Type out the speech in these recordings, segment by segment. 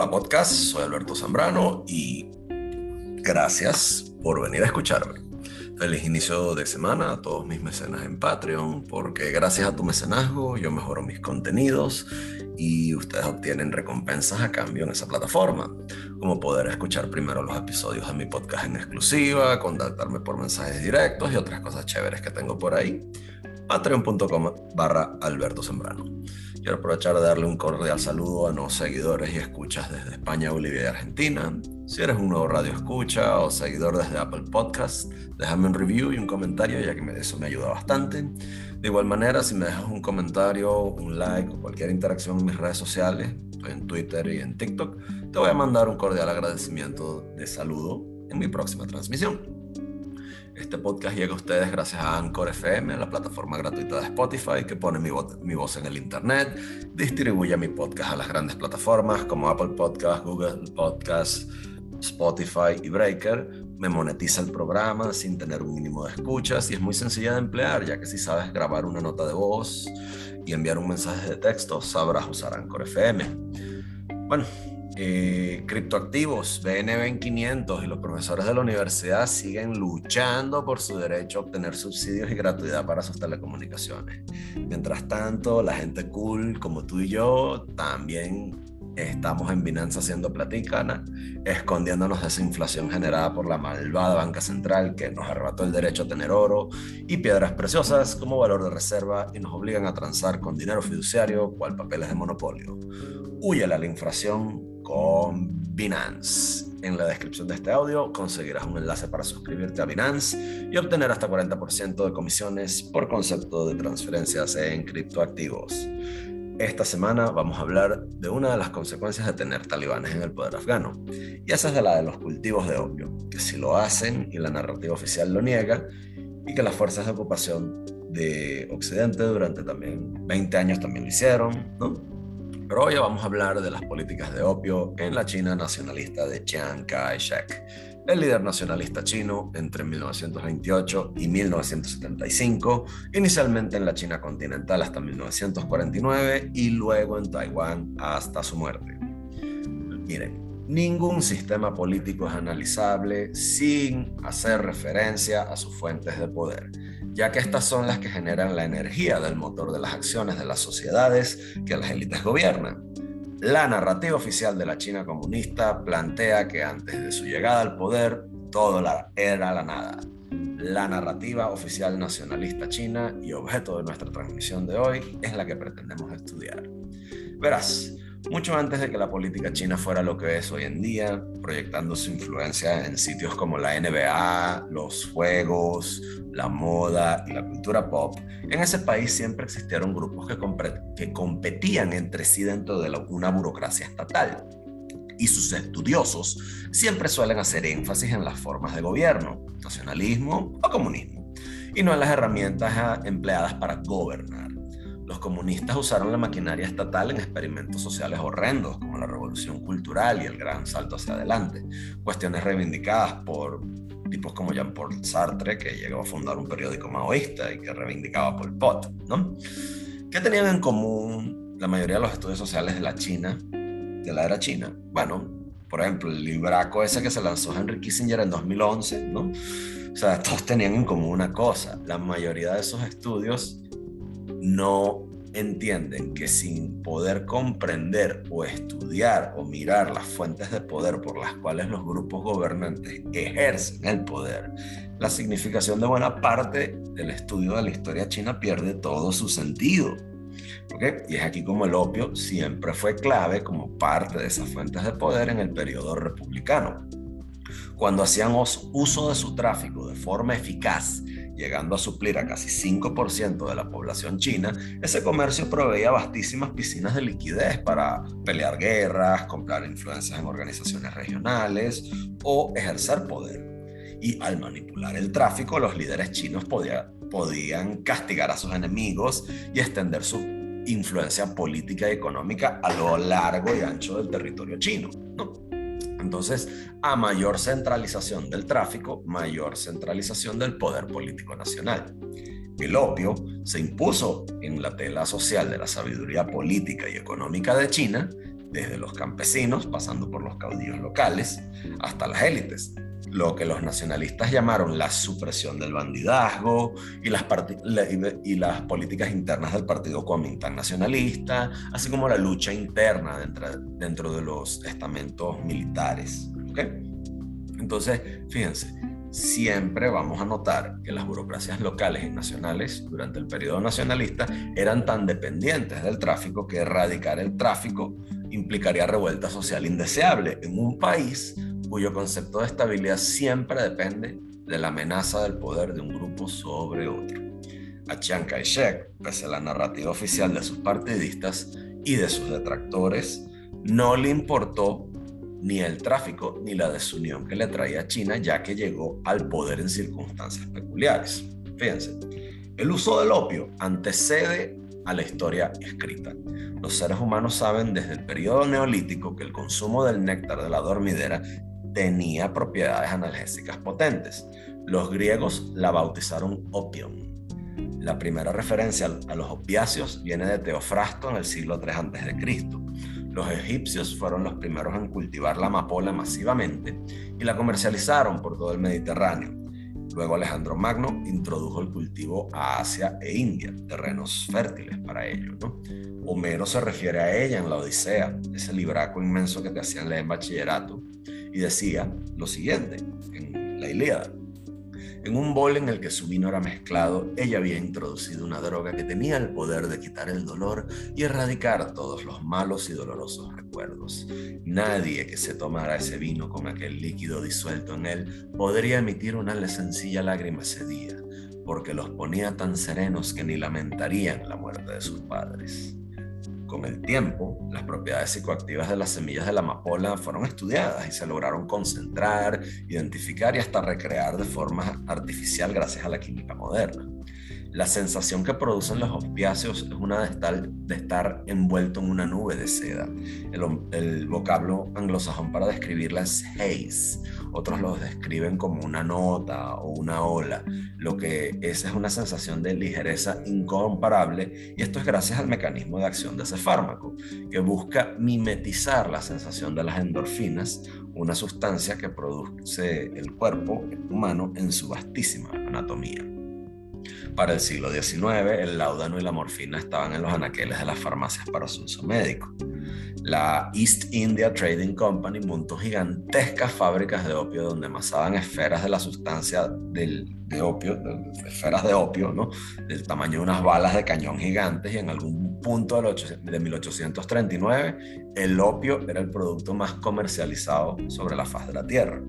Hola podcast, soy Alberto Zambrano y gracias por venir a escucharme. Feliz inicio de semana a todos mis mecenas en Patreon, porque gracias a tu mecenazgo yo mejoro mis contenidos y ustedes obtienen recompensas a cambio en esa plataforma, como poder escuchar primero los episodios de mi podcast en exclusiva, contactarme por mensajes directos y otras cosas chéveres que tengo por ahí. Patreon.com barra Alberto Sembrano. Quiero aprovechar de darle un cordial saludo a nuevos seguidores y escuchas desde España, Bolivia y Argentina. Si eres un nuevo radio escucha o seguidor desde Apple Podcast, déjame un review y un comentario ya que eso me ayuda bastante. De igual manera, si me dejas un comentario, un like o cualquier interacción en mis redes sociales, en Twitter y en TikTok, te voy a mandar un cordial agradecimiento de saludo en mi próxima transmisión. Este podcast llega a ustedes gracias a Anchor FM, la plataforma gratuita de Spotify que pone mi, voz en el Internet, distribuye mi podcast a las grandes plataformas como Apple Podcast, Google Podcast, Spotify y Breaker. Me monetiza el programa sin tener un mínimo de escuchas y es muy sencilla de emplear, ya que si sabes grabar una nota de voz y enviar un mensaje de texto, sabrás usar Anchor FM. Bueno, eh, criptoactivos, BNB 500 y los profesores de la universidad siguen luchando por su derecho a obtener subsidios y gratuidad para sus telecomunicaciones. Mientras tanto, la gente cool como tú y yo también estamos en Binance haciendo platicana, escondiéndonos de esa inflación generada por la malvada banca central que nos arrebató el derecho a tener oro y piedras preciosas como valor de reserva y nos obligan a transar con dinero fiduciario cual papeles de monopolio. Huye a la inflación con Binance. En la descripción de este audio conseguirás un enlace para suscribirte a Binance y obtener hasta 40% de comisiones por concepto de transferencias en criptoactivos. Esta semana vamos a hablar de una de las consecuencias de tener talibanes en el poder afgano, y esa es de la de los cultivos de opio, que si lo hacen y la narrativa oficial lo niega, y que las fuerzas de ocupación de Occidente durante también 20 años también lo hicieron, ¿no? Pero hoy vamos a hablar de las políticas de opio en la China nacionalista de Chiang Kai-shek, el líder nacionalista chino entre 1928 y 1975, inicialmente en la China continental hasta 1949 y luego en Taiwán hasta su muerte. Miren, ningún sistema político es analizable sin hacer referencia a sus fuentes de poder ya que estas son las que generan la energía del motor de las acciones de las sociedades que las élites gobiernan. La narrativa oficial de la China comunista plantea que antes de su llegada al poder todo era la nada. La narrativa oficial nacionalista china y objeto de nuestra transmisión de hoy es la que pretendemos estudiar. Verás, mucho antes de que la política china fuera lo que es hoy en día, proyectando su influencia en sitios como la NBA, los juegos, la moda y la cultura pop, en ese país siempre existieron grupos que, competían entre sí dentro de una burocracia estatal. Y sus estudiosos siempre suelen hacer énfasis en las formas de gobierno, nacionalismo o comunismo, y no en las herramientas ah, empleadas para gobernar. Los comunistas usaron la maquinaria estatal en experimentos sociales horrendos, como la revolución cultural y el gran salto hacia adelante, cuestiones reivindicadas por tipos como Jean-Paul Sartre, que llegó a fundar un periódico maoísta y que reivindicaba Pol Pot, ¿no? ¿Qué tenían en común la mayoría de los estudios sociales de la China, de la era china? Bueno, por ejemplo, el libraco ese que se lanzó Henry Kissinger en 2011, ¿no? O sea, todos tenían en común una cosa, la mayoría de esos estudios no entienden que sin poder comprender o estudiar o mirar las fuentes de poder por las cuales los grupos gobernantes ejercen el poder, la significación de buena parte del estudio de la historia china pierde todo su sentido. Y es aquí como el opio siempre fue clave como parte de esas fuentes de poder en el periodo republicano. Cuando hacían uso de su tráfico de forma eficaz llegando a suplir a casi 5% de la población china, ese comercio proveía vastísimas piscinas de liquidez para pelear guerras, comprar influencias en organizaciones regionales o ejercer poder. Y al manipular el tráfico, los líderes chinos podían castigar a sus enemigos y extender su influencia política y económica a lo largo y ancho del territorio chino. ¿no? Entonces, a mayor centralización del tráfico, mayor centralización del poder político nacional. El opio se impuso en la tela social de la sabiduría política y económica de China desde los campesinos, pasando por los caudillos locales, hasta las élites, lo que los nacionalistas llamaron la supresión del bandidazgo y las, y las políticas internas del Partido Kuomintang nacionalista, así como la lucha interna dentro, dentro de los estamentos militares. Entonces, fíjense, siempre vamos a notar que las burocracias locales y nacionales durante el periodo nacionalista eran tan dependientes del tráfico que erradicar el tráfico implicaría revuelta social indeseable en un país cuyo concepto de estabilidad siempre depende de la amenaza del poder de un grupo sobre otro. A Chiang Kai-shek, pese a la narrativa oficial de sus partidistas y de sus detractores, no le importó ni el tráfico ni la desunión que le traía China, ya que llegó al poder en circunstancias peculiares. Fíjense, el uso del opio antecede a la historia escrita. Los seres humanos saben desde el periodo neolítico que el consumo del néctar de la dormidera tenía propiedades analgésicas potentes. Los griegos la bautizaron opium. La primera referencia a los opiáceos viene de Teofrasto en el siglo III a.C. Los egipcios fueron los primeros en cultivar la amapola masivamente y la comercializaron por todo el Mediterráneo. Luego Alejandro Magno introdujo el cultivo a Asia e India, terrenos fértiles para ello. Homero se refiere a ella en la Odisea, ese libraco inmenso que te hacían leer en bachillerato, y decía lo siguiente en la Ilíada. En un bol en el que su vino era mezclado, ella había introducido una droga que tenía el poder de quitar el dolor y erradicar todos los malos y dolorosos recuerdos. Nadie que se tomara ese vino con aquel líquido disuelto en él podría emitir una sencilla lágrima ese día, porque los ponía tan serenos que ni lamentarían la muerte de sus padres. Con el tiempo, las propiedades psicoactivas de las semillas de la amapola fueron estudiadas y se lograron concentrar, identificar y hasta recrear de forma artificial gracias a la química moderna. La sensación que producen los opiáceos es una de estar, de estar envuelto en una nube de seda. El, vocablo anglosajón para describirla es haze. Otros lo describen como una nota o una ola, lo que esa es una sensación de ligereza incomparable y esto es gracias al mecanismo de acción de ese fármaco, que busca mimetizar la sensación de las endorfinas, una sustancia que produce el cuerpo humano en su vastísima anatomía. Para el siglo XIX, el laudano y la morfina estaban en los anaqueles de las farmacias para su uso médico. La East India Trading Company montó gigantescas fábricas de opio donde amasaban esferas de la sustancia del, de opio, esferas de opio, ¿no? del tamaño de unas balas de cañón gigantes y en algún punto de 1839 el opio era el producto más comercializado sobre la faz de la Tierra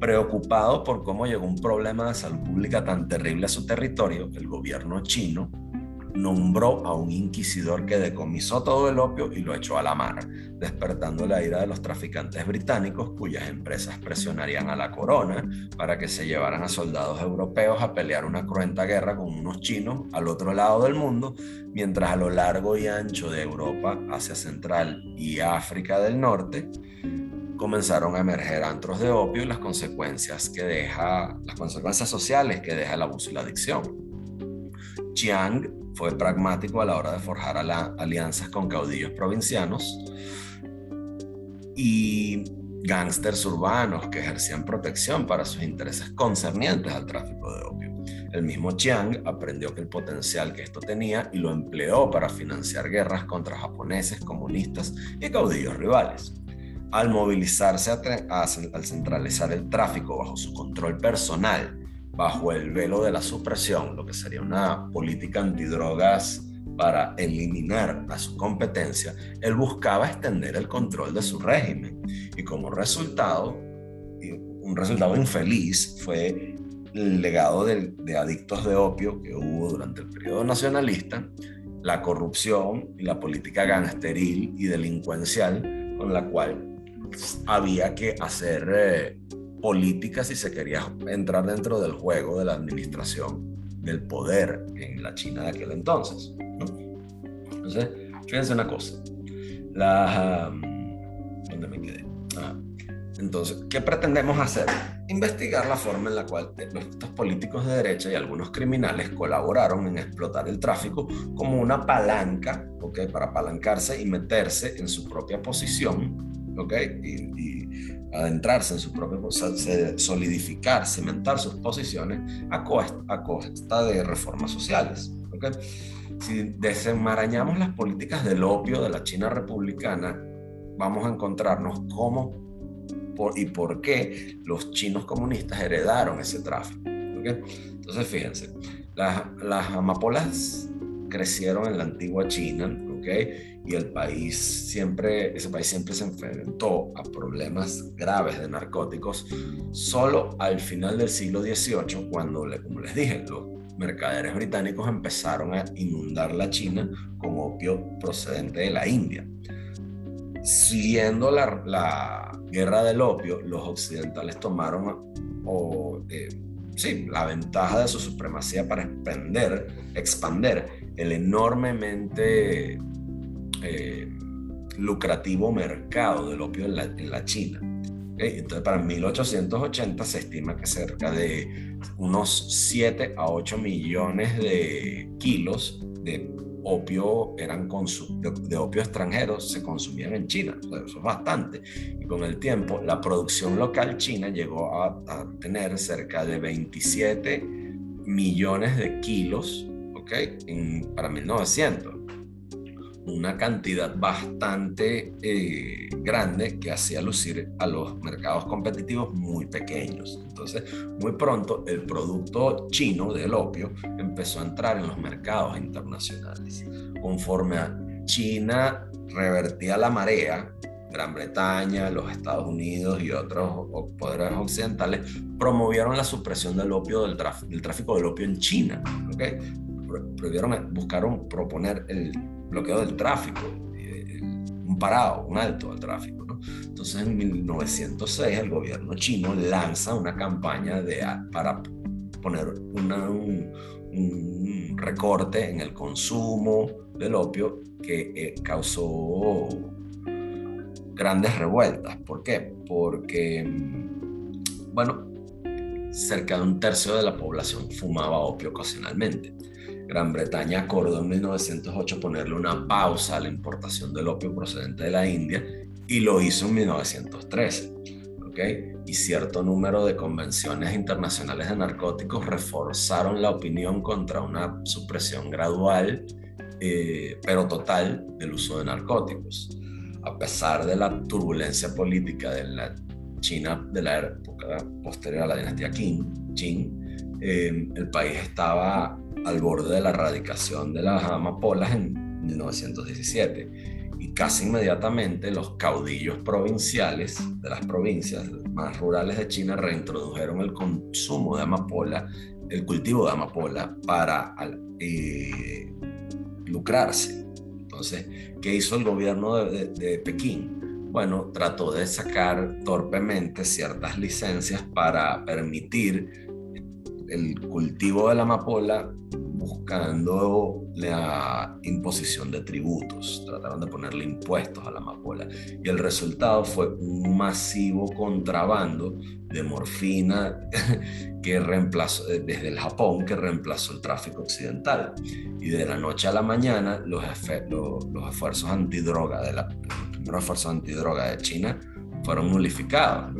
preocupado por cómo llegó un problema de salud pública tan terrible a su territorio, el gobierno chino nombró a un inquisidor que decomisó todo el opio y lo echó a la mar, despertando la ira de los traficantes británicos cuyas empresas presionarían a la corona para que se llevaran a soldados europeos a pelear una cruenta guerra con unos chinos al otro lado del mundo, mientras a lo largo y ancho de Europa, Asia Central y África del Norte, comenzaron a emerger antros de opio y las consecuencias que deja, las consecuencias sociales que deja el abuso y la adicción. Chiang fue pragmático a la hora de forjar alianzas con caudillos provincianos y gángsters urbanos que ejercían protección para sus intereses concernientes al tráfico de opio. El mismo Chiang aprendió que el potencial que esto tenía y lo empleó para financiar guerras contra japoneses, comunistas y caudillos rivales al movilizarse, al centralizar el tráfico bajo su control personal, bajo el velo de la supresión, lo que sería una política antidrogas para eliminar a su competencia, él buscaba extender el control de su régimen. Y como resultado, un resultado infeliz fue el legado de, adictos de opio que hubo durante el periodo nacionalista, la corrupción y la política gangsteril y delincuencial con la cual había que hacer eh, política si se quería entrar dentro del juego de la administración del poder en la China de aquel entonces. Entonces, fíjense una cosa. ¿Dónde me quedé? Ah, entonces, ¿qué pretendemos hacer investigar la forma en la cual estos políticos de derecha y algunos criminales colaboraron en explotar el tráfico como una palanca, ¿ok? Para apalancarse y meterse en su propia posición, ¿ok? Y, adentrarse en su propia posición, solidificar, cimentar sus posiciones a costa, de reformas sociales, ¿ok? Si desenmarañamos las políticas del opio de la China republicana, vamos a encontrarnos cómo y por qué los chinos comunistas heredaron ese tráfico. Entonces, fíjense, las, las, amapolas crecieron en la antigua China, ¿okay? Y el país siempre, ese país siempre se enfrentó a problemas graves de narcóticos solo al final del siglo XVIII, cuando, como les dije, los mercaderes británicos empezaron a inundar la China con opio procedente de la India. Siguiendo la, la guerra del opio, los occidentales tomaron o, eh, sí, la ventaja de su supremacía para expander, expander el enormemente eh, lucrativo mercado del opio en la, en China. Entonces, para 1880 se estima que cerca de unos 7 a 8 millones de kilos de opio eran de, opio extranjero se consumían en China. Eso es bastante. Y con el tiempo, la producción local china llegó a, tener cerca de 27 millones de kilos ¿ok? para 1900 una cantidad bastante eh, grande que hacía lucir a los mercados competitivos muy pequeños. Entonces, muy pronto el producto chino del opio empezó a entrar en los mercados internacionales. Conforme a China revertía la marea, Gran Bretaña, los Estados Unidos y otros poderes occidentales promovieron la supresión del opio, del, tráfico del opio en China. ¿okay? Buscaron proponer el bloqueo del tráfico, eh, un parado, un alto al tráfico. Entonces en 1906 el gobierno chino lanza una campaña de, para poner un, recorte en el consumo del opio que eh, causó grandes revueltas. ¿Por qué? Porque, bueno, cerca de un tercio de la población fumaba opio ocasionalmente. Gran Bretaña acordó en 1908 ponerle una pausa a la importación del opio procedente de la India y lo hizo en 1913. ¿okay? Y cierto número de convenciones internacionales de narcóticos reforzaron la opinión contra una supresión gradual, eh, pero total, del uso de narcóticos. A pesar de la turbulencia política de la China de la época posterior a la dinastía Qing, Qing eh, el país estaba al borde de la erradicación de las amapolas en 1917 y casi inmediatamente los caudillos provinciales de las provincias más rurales de China reintrodujeron el consumo de amapola, el cultivo de amapola para eh, lucrarse. Entonces, ¿qué hizo el gobierno de Pekín? Bueno, trató de sacar torpemente ciertas licencias para permitir el cultivo de la amapola buscando la imposición de tributos, trataron de ponerle impuestos a la amapola. Y el resultado fue un masivo contrabando de morfina que reemplazó desde el Japón que reemplazó el tráfico occidental. Y de la noche a la mañana los, los, esfuerzos antidroga de la los primeros antidroga de China fueron nulificados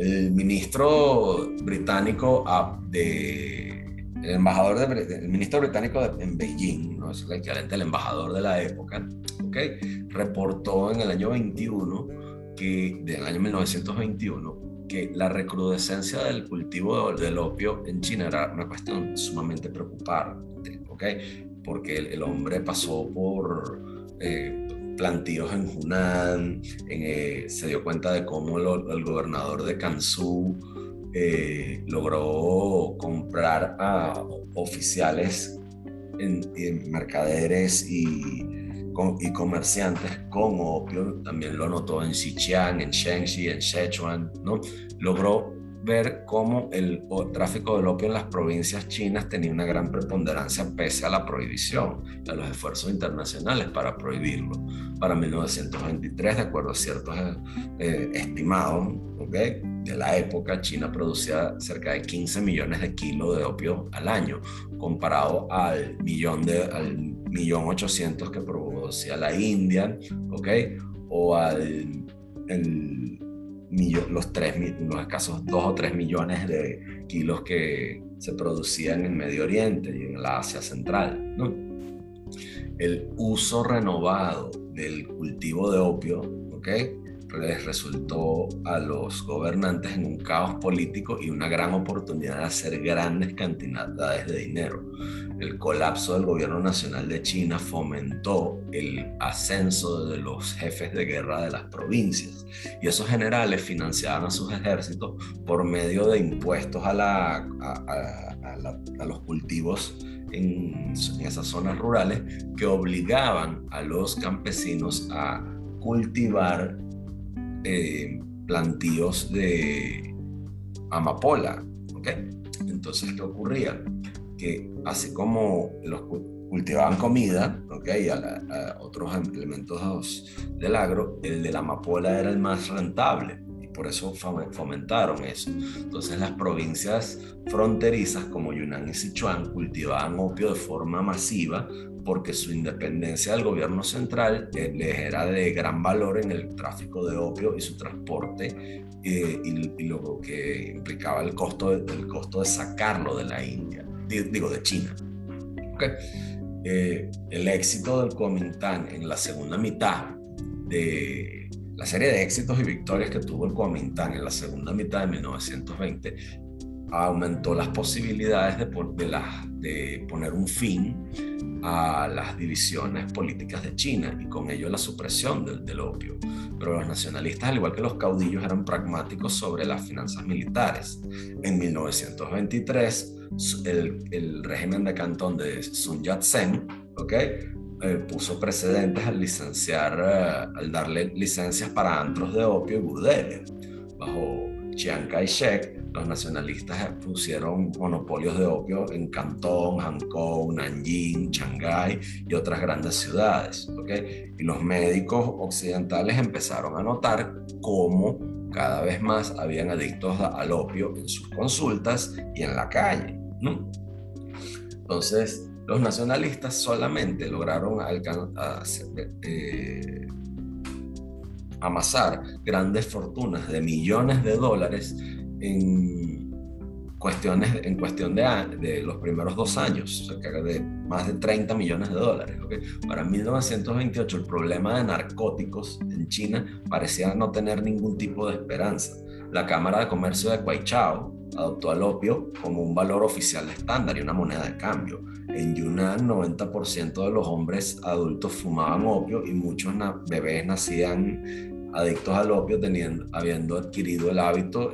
el ministro británico de el embajador de, el ministro británico en Beijing, ¿no? es el equivalente al embajador de la época, ¿okay? reportó en el año 21, que, del año 1921, que la recrudescencia del cultivo del opio en China era una cuestión sumamente preocupante, ¿okay? porque el, hombre pasó por eh, plantíos en Hunan, eh, se dio cuenta de cómo el gobernador de Kansu eh, logró comprar a oficiales, en, mercaderes y, comerciantes con opio, también lo notó en Xi'an, en Shenxi, en Sichuan, ¿no? Logró ver cómo el tráfico del opio en las provincias chinas tenía una gran preponderancia pese a la prohibición a los esfuerzos internacionales para prohibirlo. Para 1923, de acuerdo a ciertos eh, estimados de la época, China producía cerca de 15 millones de kilos de opio al año, comparado al millón de al millón 800 que producía la India, ¿ok? o al el, los, tres, los escasos 2 o 3 millones de kilos que se producían en Medio Oriente y en la Asia Central. ¿no? El uso renovado del cultivo de opio ¿okay? Les resultó a los gobernantes en un caos político y una gran oportunidad de hacer grandes cantidades de dinero. El colapso del gobierno nacional de China fomentó el ascenso de los jefes de guerra de las provincias y esos generales financiaban a sus ejércitos por medio de impuestos a, los cultivos en, esas zonas rurales que obligaban a los campesinos a cultivar eh, plantíos de amapola. ¿okay? Entonces, ¿qué ocurría? Que así como los cultivaban comida, ¿okay? a, otros elementos del agro, el de la amapola era el más rentable y por eso fomentaron eso. Entonces las provincias fronterizas como Yunnan y Sichuan cultivaban opio de forma masiva porque su independencia del gobierno central eh, les era de gran valor en el tráfico de opio y su transporte eh, y, lo que implicaba el costo, de, costo de sacarlo de la India, digo, de China. Eh, el éxito del Kuomintang en la segunda mitad de la serie de éxitos y victorias que tuvo el Kuomintang en la segunda mitad de 1920 aumentó las posibilidades de, poner un fin a las divisiones políticas de China y con ello la supresión del, opio. Pero los nacionalistas, al igual que los caudillos, eran pragmáticos sobre las finanzas militares. En 1923, el, el régimen de Cantón de Sun Yat-sen ¿okay? Eh, puso precedentes al licenciar, eh, al darle licencias para antros de opio y burdeles. Bajo Chiang Kai-shek, los nacionalistas pusieron monopolios de opio en Cantón, Hankou, Nanjing, Shanghái y otras grandes ciudades. ¿okay? Y los médicos occidentales empezaron a notar cómo cada vez más habían adictos al opio en sus consultas y en la calle. ¿no? Entonces, los nacionalistas solamente lograron eh, amasar grandes fortunas de millones de dólares en cuestiones en cuestión de, de los primeros dos años, o sea, de más de 30 millones de dólares. Para 1928 el problema de narcóticos en China parecía no tener ningún tipo de esperanza. La Cámara de Comercio de Kuaichao adoptó al opio como un valor oficial estándar y una moneda de cambio. En Yunnan, 90% de los hombres adultos fumaban opio y muchos bebés nacían adictos al opio teniendo, habiendo adquirido el hábito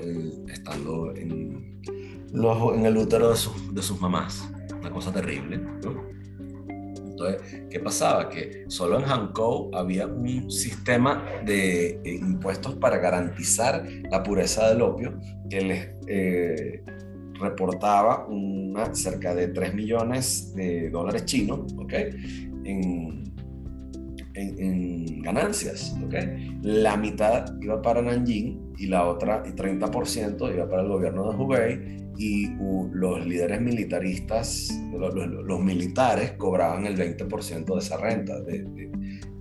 estando en, en el útero de, de, sus mamás. Una cosa terrible. Entonces, ¿qué pasaba? Que solo en Hankou había un sistema de eh, impuestos para garantizar la pureza del opio que les eh, reportaba una, cerca de 3 millones de dólares chinos en, en, ganancias. ¿okay? La mitad iba para Nanjing y la otra, y 30% iba para el gobierno de Hubei y los líderes militaristas, los, militares cobraban el 20% de esa renta, de,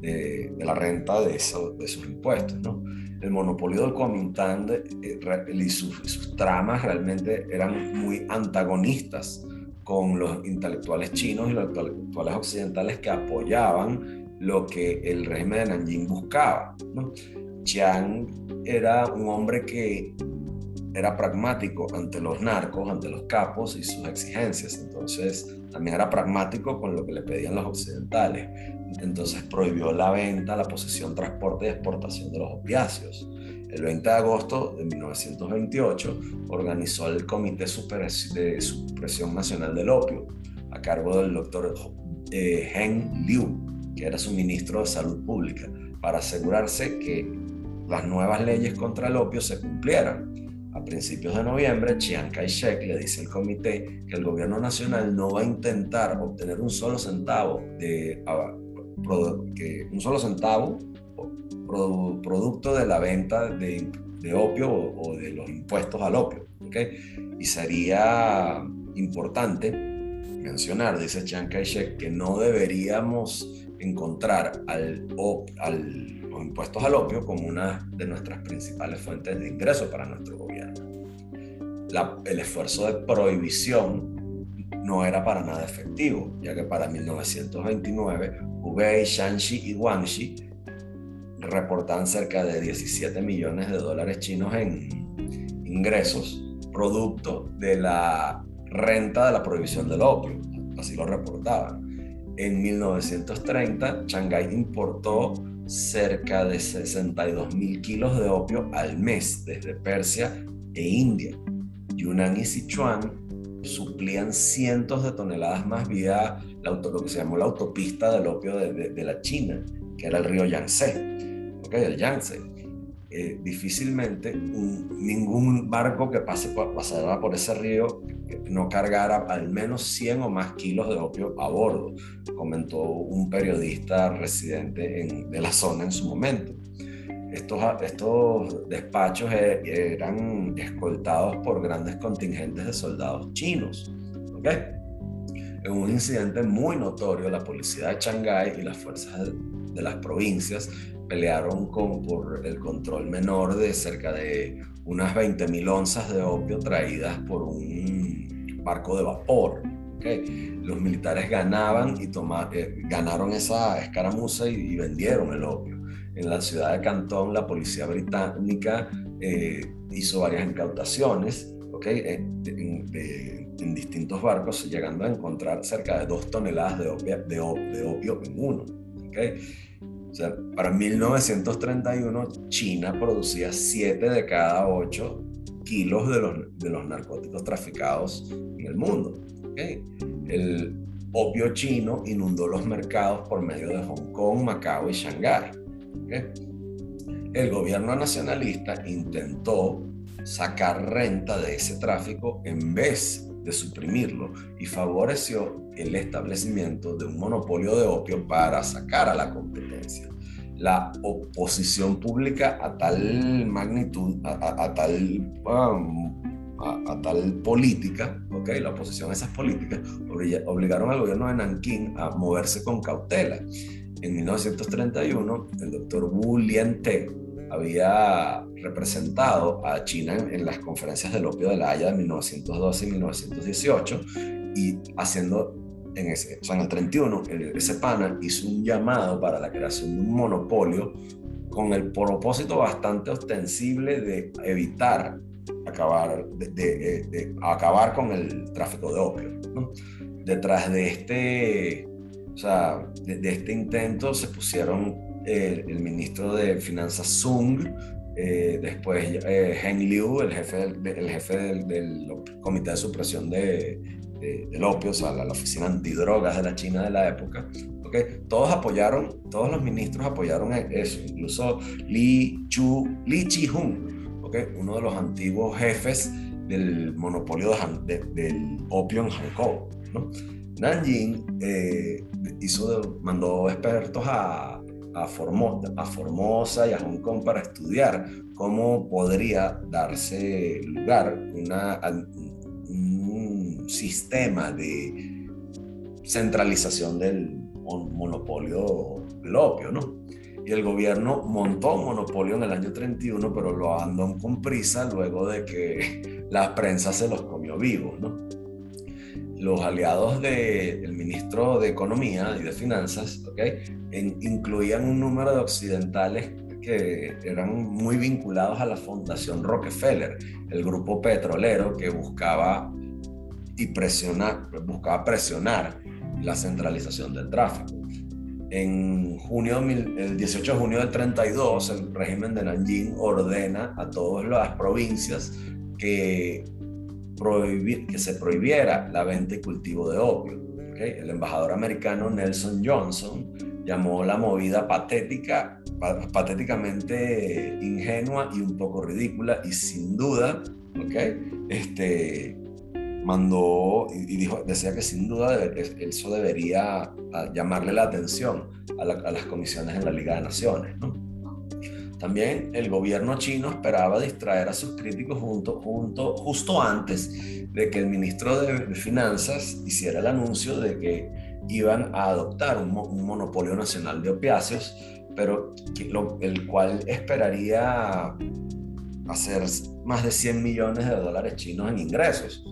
de, la renta de, eso, de esos impuestos. ¿no? El monopolio del Kuomintang eh, y sus, sus tramas realmente eran muy antagonistas con los intelectuales chinos y los intelectuales occidentales que apoyaban lo que el régimen de Nanjing buscaba. ¿no? Chiang era un hombre que era pragmático ante los narcos, ante los capos y sus exigencias. Entonces, también era pragmático con lo que le pedían los occidentales. Entonces, prohibió la venta, la posesión, transporte y exportación de los opiáceos. El 20 de agosto de 1928 organizó el Comité de Supresión Nacional del Opio, a cargo del doctor eh, Heng Liu, que era su ministro de Salud Pública, para asegurarse que las nuevas leyes contra el opio se cumplieran. a principios de noviembre, Chiang Kai-shek le dice al comité que el gobierno nacional no va a intentar obtener un solo centavo de que un solo centavo producto de la venta de, opio o, de los impuestos al opio. ¿okay? Y sería importante mencionar, dice Chiang Kai-shek, que no deberíamos encontrar al, al, los impuestos al opio como una de nuestras principales fuentes de ingreso para nuestro gobierno. La, el esfuerzo de prohibición no era para nada efectivo, ya que para 1929 Hubei, Shanxi y Guangxi reportan cerca de 17 millones de dólares chinos en ingresos, producto de la renta de la prohibición del opio, así lo reportaban. En 1930, Shanghái importó cerca de 62 mil kilos de opio al mes desde Persia e India. Yunnan y Sichuan suplían cientos de toneladas más vía lo que se llamó la autopista del opio de, la China, que era el río Yangtze, ¿okay? el Yangtze. Eh, difícilmente ningún barco que pase pasara por ese río no cargara al menos 100 o más kilos de opio a bordo, comentó un periodista residente de la zona en su momento. Estos, estos despachos e, eran escoltados por grandes contingentes de soldados chinos. En un incidente muy notorio, la policía de Shanghái y las fuerzas de las provincias pelearon con, por el control menor de cerca de unas 20.000 onzas de opio traídas por un barco de vapor. Los militares ganaban y eh, ganaron esa escaramuza y, vendieron el opio. En la ciudad de Cantón, la policía británica eh, hizo varias incautaciones eh, en, distintos barcos, llegando a encontrar cerca de dos toneladas de, opio, de, opio en uno. ¿okay? Para 1931 China producía 7 de cada 8 kilos de los, de los narcóticos traficados en el mundo. El opio chino inundó los mercados por medio de Hong Kong, Macao y Shanghái. El gobierno nacionalista intentó sacar renta de ese tráfico en vez de suprimirlo y favoreció el establecimiento de un monopolio de opio para sacar a la competencia. La oposición pública a tal magnitud, a, tal, um, a, tal política, ¿okay? la oposición a esas políticas, obligaron al gobierno de Nankín a moverse con cautela. En 1931, el doctor Wu Liante había representado a China en, las conferencias del opio de la Haya de 1912 y 1918 y haciendo en ese, o sea, en el 31, ese panel hizo un llamado para la creación de un monopolio con el propósito bastante ostensible de evitar acabar, de, acabar con el tráfico de opio. Detrás de este, o sea, de, este intento se pusieron el ministro de Finanzas Sung, eh, después eh, Heng Liu, el jefe, del, el jefe del, Comité de Supresión de, del Opio, o sea, la, Oficina Antidrogas de la China de la época. ¿okay? Todos apoyaron, todos los ministros apoyaron eso, incluso Li, Chu, Li Chi-hung, ¿okay? uno de los antiguos jefes del monopolio de, del opio en Hong Kong. ¿no? Nanjing eh, hizo, mandó expertos a a, Formosa y a Hong Kong para estudiar cómo podría darse lugar una, un sistema de centralización del monopolio del ¿no? Y el gobierno montó un monopolio en el año 31, pero lo abandonó con prisa luego de que la prensa se los comió vivos, ¿no? Los aliados del ministro de Economía y de Finanzas ¿okay? incluían un número de occidentales que eran muy vinculados a la Fundación Rockefeller, el grupo petrolero que buscaba y presionar, buscaba presionar la centralización del tráfico. En junio, el 18 de junio del 32, el régimen de Nanjing ordena a todas las provincias que prohibir, que se prohibiera la venta y cultivo de opio. El embajador americano Nelson Johnson llamó la movida patética, patéticamente ingenua y un poco ridícula y sin duda ¿ok? Este, mandó y dijo, decía que sin duda eso debería ah, llamarle la atención a, las comisiones en la Liga de Naciones. También el gobierno chino esperaba distraer a sus críticos junto, justo antes de que el ministro de, Finanzas hiciera el anuncio de que iban a adoptar un, monopolio nacional de opiáceos, pero el cual esperaría hacer más de 100 millones de dólares chinos en ingresos.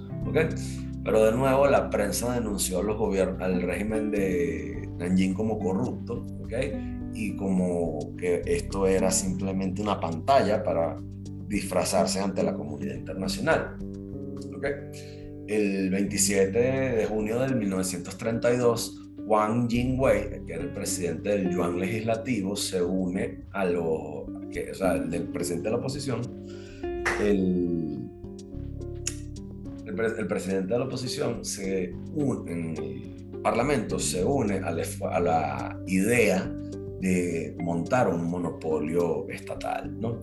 Pero de nuevo la prensa denunció al régimen de Nanjing como corrupto y como que esto era simplemente una pantalla para disfrazarse ante la comunidad internacional. El 27 de junio de 1932, Wang Jingwei, que era el presidente del Yuan legislativo, se une a lo que, o sea, el del presidente de la oposición, el el, presidente de la oposición se une, en el Parlamento se une a la, idea de montar un monopolio estatal, ¿no?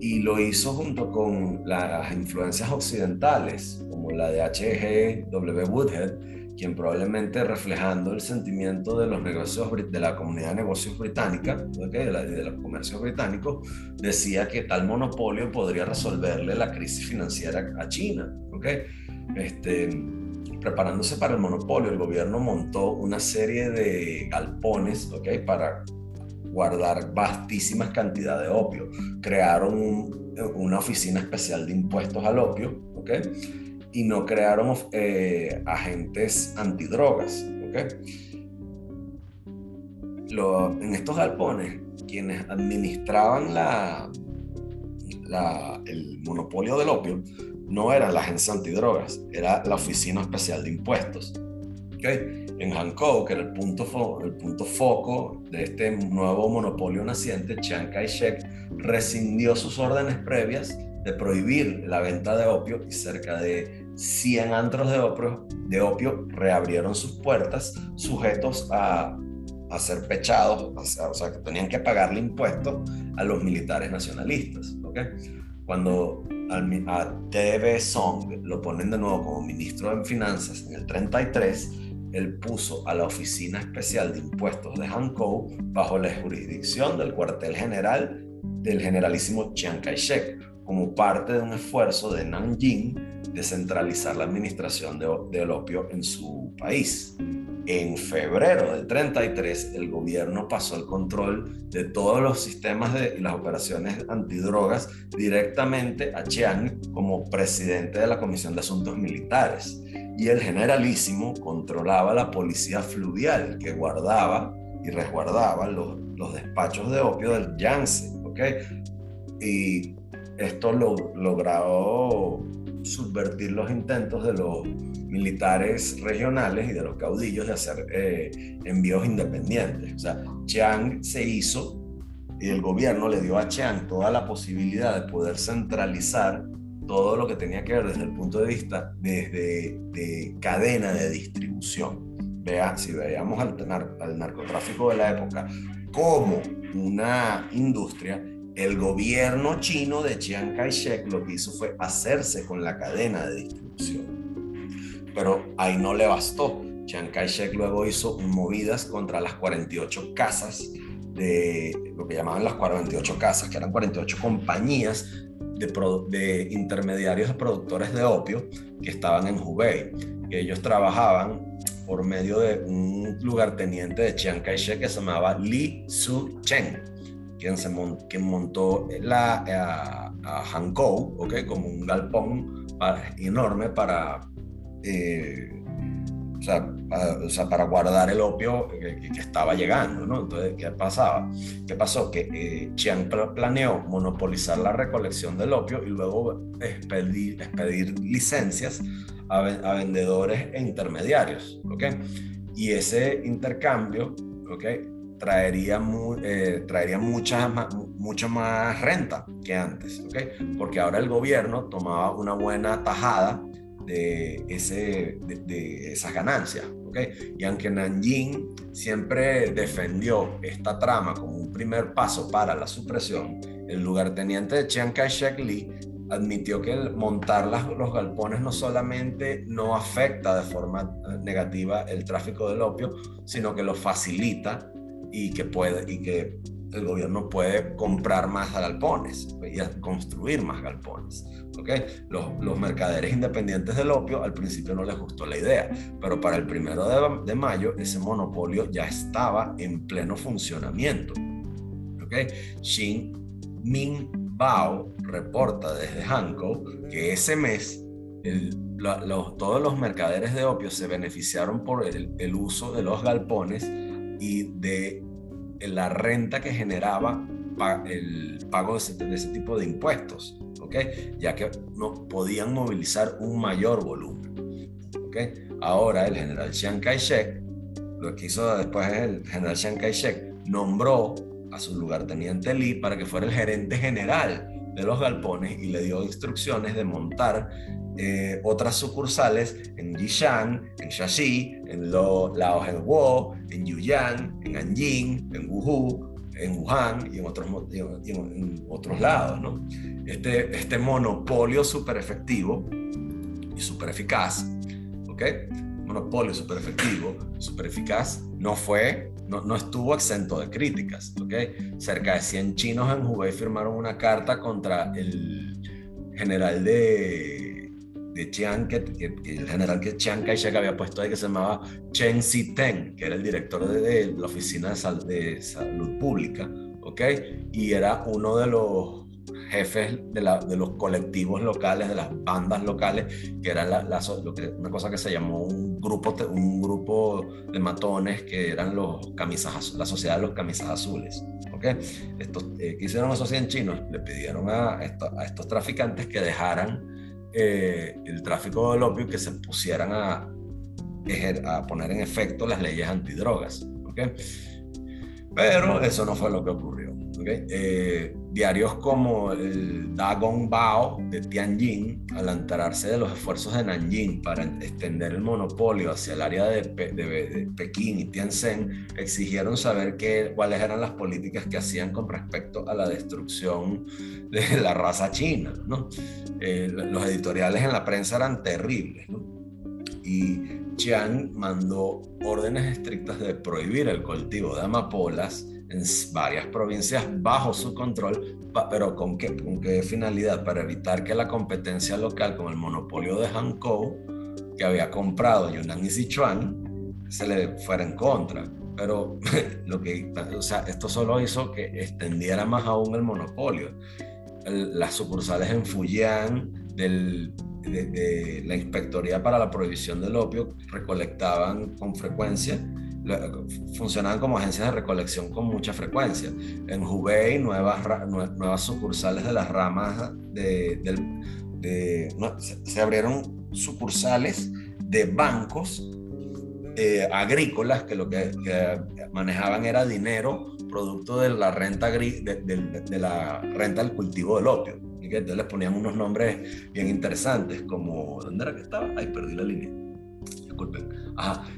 Y lo hizo junto con las influencias occidentales, como la de H.G. W. Woodhead, quien probablemente reflejando el sentimiento de los negocios de la comunidad de negocios británica, de, la, de, los comercios británicos, decía que tal monopolio podría resolverle la crisis financiera a China. ¿okay? Este, preparándose para el monopolio, el gobierno montó una serie de galpones ¿okay? para guardar vastísimas cantidades de opio. Crearon una oficina especial de impuestos al opio. ¿okay? y no crearon eh, agentes antidrogas. en estos galpones, quienes administraban la, el monopolio del opio no era la agencia antidrogas, era la Oficina Especial de Impuestos. En Hankou, que era el punto, el punto foco de este nuevo monopolio naciente, Chiang Kai-shek rescindió sus órdenes previas de prohibir la venta de opio y cerca de 100 antros de opio, de opio reabrieron sus puertas sujetos a, a ser pechados, o sea, que tenían que pagarle impuestos a los militares nacionalistas. Cuando a TV Song lo ponen de nuevo como ministro de Finanzas en el 33, él puso a la Oficina Especial de Impuestos de Hankou bajo la jurisdicción del cuartel general del generalísimo Chiang Kai-shek, como parte de un esfuerzo de Nanjing de centralizar la administración de, del opio en su país. En febrero del 33, el gobierno pasó el control de todos los sistemas de, y las operaciones antidrogas directamente a Chiang como presidente de la Comisión de Asuntos Militares. Y el generalísimo controlaba la policía fluvial que guardaba y resguardaba los, los despachos de opio del Yangtze. ¿okay? Y esto lo, logró subvertir los intentos de los militares regionales y de los caudillos de hacer eh, envíos independientes. O sea, Chiang se hizo y el gobierno le dio a Chiang toda la posibilidad de poder centralizar todo lo que tenía que ver desde el punto de vista desde de cadena de distribución. Vea, si veíamos al, al narcotráfico de la época como una industria, el gobierno chino de Chiang Kai-shek lo que hizo fue hacerse con la cadena de distribución. Pero ahí no le bastó. Chiang Kai-shek luego hizo movidas contra las 48 casas de lo que llamaban las 48 casas, que eran 48 compañías de, intermediarios de productores de opio que estaban en Hubei. ellos trabajaban por medio de un lugarteniente de Chiang Kai-shek que se llamaba Li Su-cheng quien, se montó la, eh, a, a Hankou, como un galpón enorme para, eh, o, sea, para, guardar el opio que, estaba llegando. ¿no? Entonces, ¿qué pasaba? ¿Qué pasó? Que eh, Chiang planeó monopolizar la recolección del opio y luego expedir, licencias a, a, vendedores e intermediarios. ¿okay? Y ese intercambio ¿okay? Traería, eh, traería mucha, mucho más renta que antes, ¿ok? Porque ahora el gobierno tomaba una buena tajada de, ese, de, esas ganancias, ¿ok? Y aunque Nanjing siempre defendió esta trama como un primer paso para la supresión, el lugarteniente de Chiang Kai-shek Lee admitió que el montar los galpones no solamente no afecta de forma negativa el tráfico del opio, sino que lo facilita y que puede y que el gobierno puede comprar más galpones y construir más galpones. ¿okay? Los, mercaderes independientes del opio al principio no les gustó la idea, pero para el primero de, mayo ese monopolio ya estaba en pleno funcionamiento. ¿okay? Xin Ming Bao reporta desde Hankook que ese mes todos los mercaderes de opio se beneficiaron por el uso de los galpones y de la renta que generaba el pago de ese, tipo de impuestos, ¿ok? Ya que no podían movilizar un mayor volumen, ¿ok? Ahora el general Chiang Kai-shek, lo que hizo después el general Chiang Kai-shek, nombró a su lugarteniente Lee para que fuera el gerente general de los galpones y le dio instrucciones de montar eh, otras sucursales en Yishan, en Shaxi, en Lo, Laohengwo, en Yuyang, en Anjing, en Wuhu, en Wuhan y en otros, en, otros lados. ¿no? Este, este monopolio súper efectivo y súper eficaz. Monopolio súper efectivo, súper eficaz, no fue, no, no, estuvo exento de críticas, ¿ok? Cerca de 100 chinos en Hubei firmaron una carta contra el general de de Chiang, el general que Chiang Kai-shek había puesto ahí, que se llamaba Chen Si-teng, que era el director de, la Oficina de, Salud Pública, ¿ok? Y era uno de los jefes de, la, de, los colectivos locales, de las bandas locales, que era la, lo que, una cosa que se llamó un grupo, un grupo de matones que eran los camisas, la sociedad de los camisas azules. ¿okay? Estos, eh, ¿Qué hicieron esos 100 chinos? Le pidieron a, a estos traficantes que dejaran eh, el tráfico del opio que se pusieran a, a poner en efecto las leyes antidrogas. ¿okay? Pero eso no fue lo que ocurrió. ¿okay? Eh, diarios como el Dagong Bao de Tianjin, al enterarse de los esfuerzos de Nanjing para extender el monopolio hacia el área de, Pekín y Tianjin, exigieron saber qué, cuáles eran las políticas que hacían con respecto a la destrucción de la raza china. Eh, los editoriales en la prensa eran terribles. Y Chiang mandó órdenes estrictas de prohibir el cultivo de amapolas en varias provincias bajo su control, pero ¿con qué, ¿con qué finalidad? Para evitar que la competencia local con el monopolio de Hankou, que había comprado Yunnan y Sichuan, se le fuera en contra. Pero lo que, o sea, esto solo hizo que extendiera más aún el monopolio. las sucursales en Fujian del, de, de la Inspectoría para la Prohibición del Opio recolectaban con frecuencia funcionaban como agencias de recolección con mucha frecuencia. En Hubei, nuevas, nuevas sucursales de las ramas de, se, abrieron sucursales de bancos eh, agrícolas que lo que, manejaban era dinero producto de la renta de, de, la renta del cultivo del opio. Y que entonces les ponían unos nombres bien interesantes, como ¿dónde era que estaba? Ay, perdí la línea. Disculpen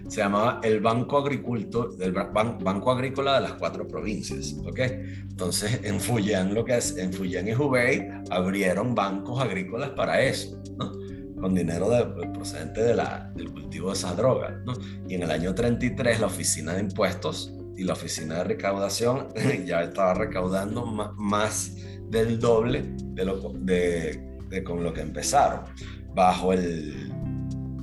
se llamaba el Banco Agricultor, el Banco Agrícola de las cuatro provincias, ¿ok? Entonces, en Fujian, lo que es, en Fujian y Hubei abrieron bancos agrícolas para eso, ¿no? Con dinero procedente de la, del cultivo de esas drogas, ¿no? Y en el año 33, la Oficina de Impuestos y la Oficina de Recaudación ya estaba recaudando más, del doble de, lo, de, de con lo que empezaron, bajo el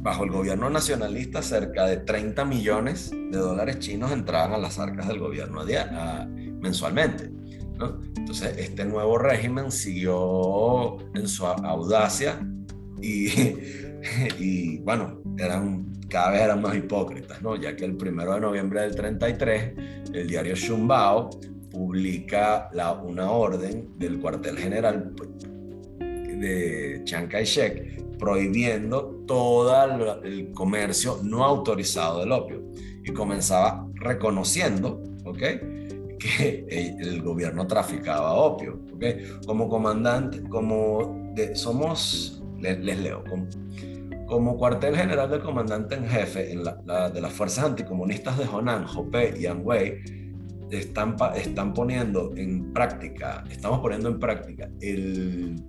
bajo el gobierno nacionalista, cerca de 30 millones de dólares chinos entraban a las arcas del gobierno a, mensualmente. Entonces, este nuevo régimen siguió en su audacia y, y bueno, eran, cada vez eran más hipócritas, ¿no? ya que el primero de noviembre del 33, el diario Xumbao publica la, una orden del cuartel general de Chiang Kai-shek prohibiendo todo el comercio no autorizado del opio y comenzaba reconociendo, ¿ok? que el gobierno traficaba opio, ¿ok? Como comandante, como somos, les, leo, como, como, cuartel general del comandante en jefe de las fuerzas anticomunistas de Honan, Hopé y Anhui, están, están poniendo en práctica, estamos poniendo en práctica el,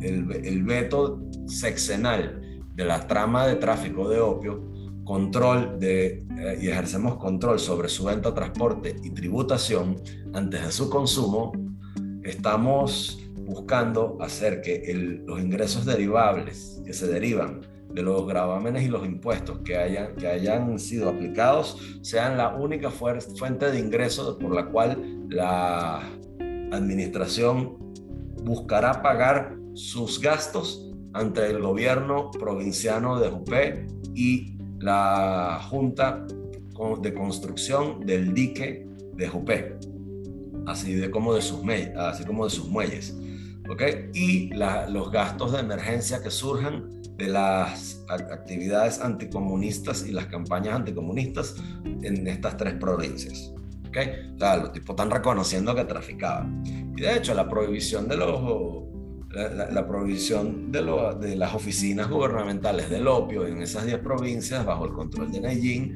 el, el veto sexenal de la trama de tráfico de opio, control de, eh, y ejercemos control sobre su venta, transporte y tributación antes de su consumo, estamos buscando hacer que los ingresos derivables que se derivan de los gravámenes y los impuestos que hayan, que hayan sido aplicados sean la única fuente de ingresos por la cual la administración buscará pagar sus gastos ante el gobierno provinciano de Jupé y la Junta de Construcción del Dique de Jupé, así, de como de sus, así como de sus muelles. Y los gastos de emergencia que surjan de las actividades anticomunistas y las campañas anticomunistas en estas tres provincias. ¿okay? O sea, los tipos están reconociendo que traficaban. Y de hecho, la prohibición de los la, prohibición de, de, las oficinas gubernamentales del opio en esas 10 provincias bajo el control de Nayin,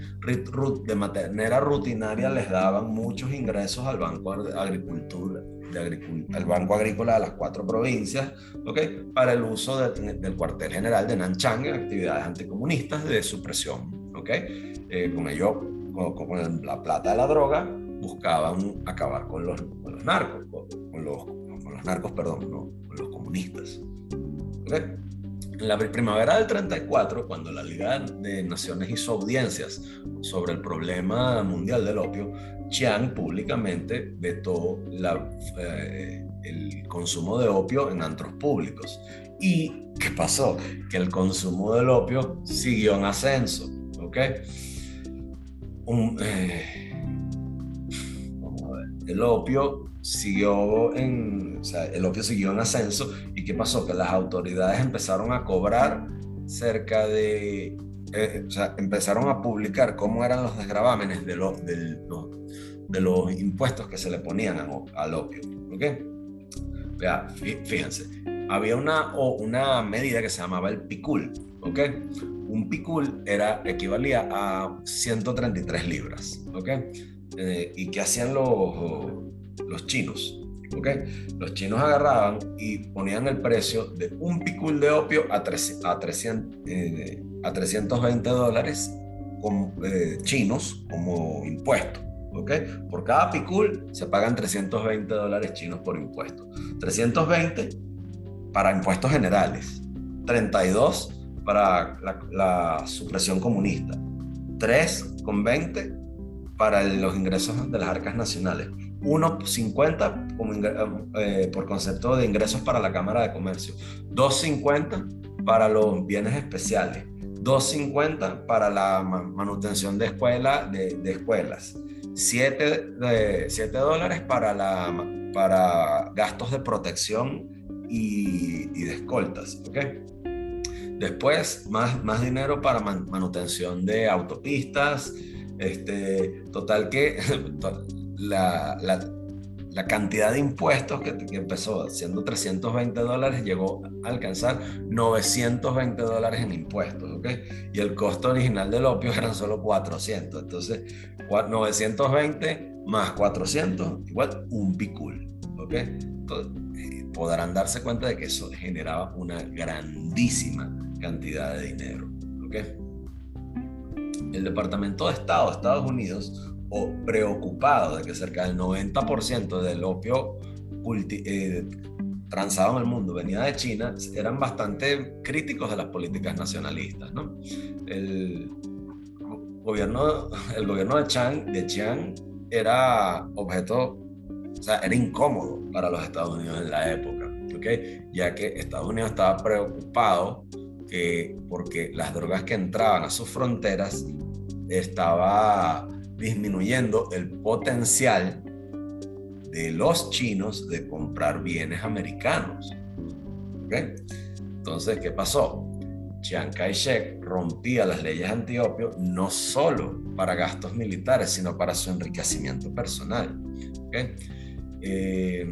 de manera rutinaria les daban muchos ingresos al Banco de Agricultura, de al Banco Agrícola de las cuatro provincias, ¿okay? para el uso del cuartel general de Nanchang en actividades anticomunistas de supresión. ¿okay? Eh, con ello, con, la plata de la droga, buscaban acabar con los, con los narcos, con los, con los narcos, perdón, ¿no? con los comunistas. En la primavera del 34, cuando la Liga de Naciones hizo audiencias sobre el problema mundial del opio, Chiang públicamente vetó eh, el consumo de opio en antros públicos. ¿Y qué pasó? Que el consumo del opio siguió en ascenso. ¿Ok? Eh, vamos a ver. El opio siguió en, o sea, el opio siguió en ascenso. ¿Y qué pasó? Que las autoridades empezaron a cobrar cerca de eh, o sea, empezaron a publicar cómo eran los desgravámenes de, los de, de los impuestos que se le ponían al opio. ¿Ok? Vea, fíjense, había una, una medida que se llamaba el PICUL. ¿Ok? Un PICUL era, equivalía a 133 libras. ¿Ok? Eh, ¿Y qué hacían los, los chinos? ¿ok? Los chinos agarraban y ponían el precio de un picul de opio a, a, 300, eh, a 320 dólares eh, chinos como impuesto. Por cada picul se pagan 320 dólares chinos por impuesto. 320 para impuestos generales, 32 para la, supresión comunista, 3,20 para los ingresos de las arcas nacionales, 1,50 eh, por concepto de ingresos para la Cámara de Comercio, 2,50 para los bienes especiales, 2.50 para la manutención de, escuela, de, escuelas, 7, 7 dólares para, la, para gastos de protección y, de escoltas. Después, más, más dinero para manutención de autopistas. Este, total que la la cantidad de impuestos que, empezó siendo 320 dólares llegó a alcanzar 920 dólares en impuestos, ¿ok? Y el costo original del opio eran solo 400. Entonces, 920 más 400 igual un picul, ¿ok? Eh, podrán darse cuenta de que eso generaba una grandísima cantidad de dinero, ¿ok? El Departamento de Estado de Estados Unidos o preocupado de que cerca del 90% del opio eh, transado en el mundo venía de China, eran bastante críticos de las políticas nacionalistas. ¿no? El, gobierno, el gobierno de, Chang, de Chiang era objeto, o sea, era incómodo para los Estados Unidos en la época, ¿okay? ya que Estados Unidos estaba preocupado que, porque las drogas que entraban a sus fronteras estaba disminuyendo el potencial de los chinos de comprar bienes americanos. Entonces, ¿qué pasó? Chiang Kai-shek rompía las leyes antiopio no solo para gastos militares, sino para su enriquecimiento personal. Eh,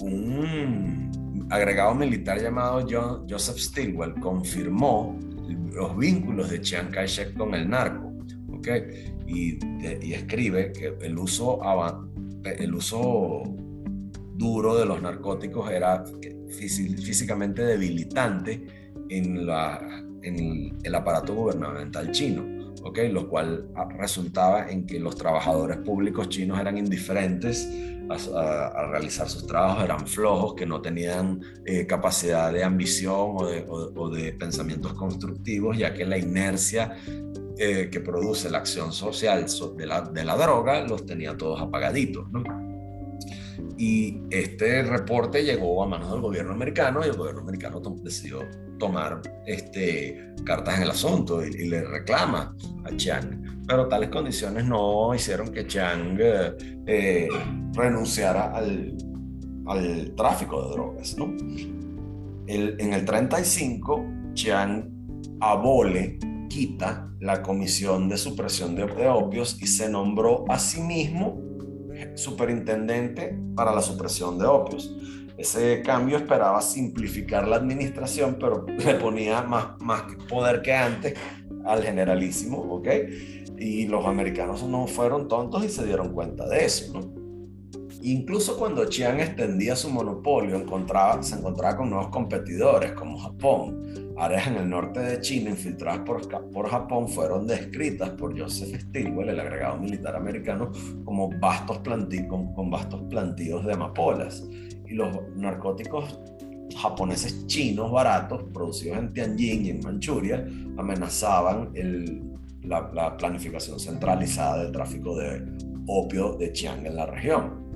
un agregado militar llamado John, Joseph Stilwell confirmó los vínculos de Chiang Kai-shek con el narco y, escribe que el uso el uso duro de los narcóticos era físicamente debilitante en, la, en el aparato gubernamental chino lo cual resultaba en que los trabajadores públicos chinos eran indiferentes a, realizar sus trabajos, eran flojos, que no tenían eh, capacidad de ambición o de, pensamientos constructivos, ya que la inercia eh, que produce la acción social de la, de la droga los tenía todos apagaditos. ¿no? Y este reporte llegó a manos del gobierno americano y el gobierno americano decidió tomar este, cartas en el asunto y, le reclama a Chiang. Pero tales condiciones no hicieron que Chiang eh, eh, renunciara al, al, tráfico de drogas. ¿no? El, en el 35, Chiang abole, quita la Comisión de Supresión de, de Opios y se nombró a sí mismo superintendente para la supresión de opios. Ese cambio esperaba simplificar la administración, pero le ponía más, más poder que antes al generalísimo, ¿ok? Y los americanos no fueron tontos y se dieron cuenta de eso, ¿no? Incluso cuando Chiang extendía su monopolio, se encontraba con nuevos competidores como Japón. Áreas en el norte de China infiltradas por, Japón fueron descritas por Joseph Stilwell, el agregado militar americano, como vastos con, vastos plantíos de amapolas. Y los narcóticos japoneses chinos baratos, producidos en Tianjin y en Manchuria, amenazaban la planificación centralizada del tráfico de opio de Chiang en la región.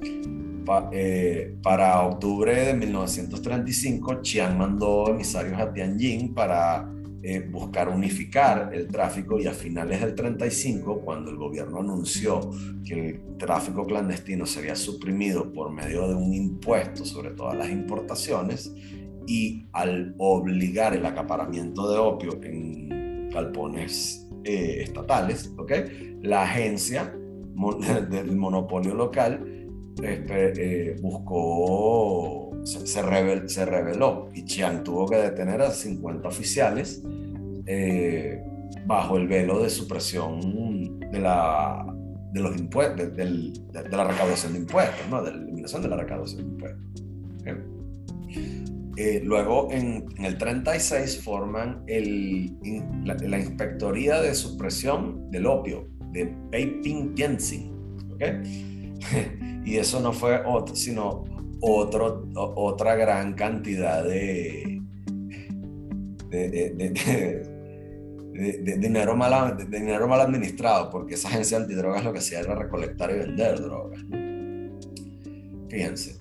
Eh, para octubre de 1935, Chiang mandó emisarios a Tianjin para eh, buscar unificar el tráfico y a finales del 35, cuando el gobierno anunció que el tráfico clandestino sería suprimido por medio de un impuesto sobre todas las importaciones y al obligar el acaparamiento de opio en galpones eh, estatales, ¿okay? la agencia del monopolio local eh, buscó, se, se, reveló y Chiang tuvo que detener a 50 oficiales eh, bajo el velo de supresión de la, de los impuestos, de, la recaudación de impuestos, ¿no? de la eliminación de la recaudación de impuestos. Eh, luego, en, el 36, forman la, Inspectoría de Supresión del Opio de Beiping Tianjin. ¿okay? y eso no fue otro, sino otro, otra gran cantidad de, de, dinero, mal, dinero mal administrado, porque esa agencia antidrogas lo que hacía era recolectar y vender drogas. Fíjense,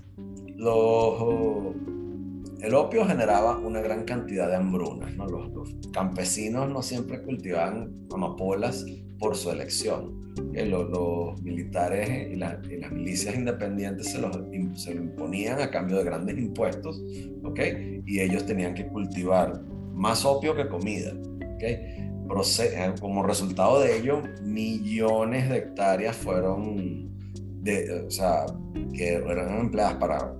el opio generaba una gran cantidad de hambrunas. ¿no? Los, los, campesinos no siempre cultivaban amapolas por su elección los, militares y, las milicias independientes se, los, se lo imponían a cambio de grandes impuestos, ¿ok? Y ellos tenían que cultivar más opio que comida, ¿ok? Eh, como resultado de ello, millones de hectáreas fueron, de, o sea, que eran empleadas para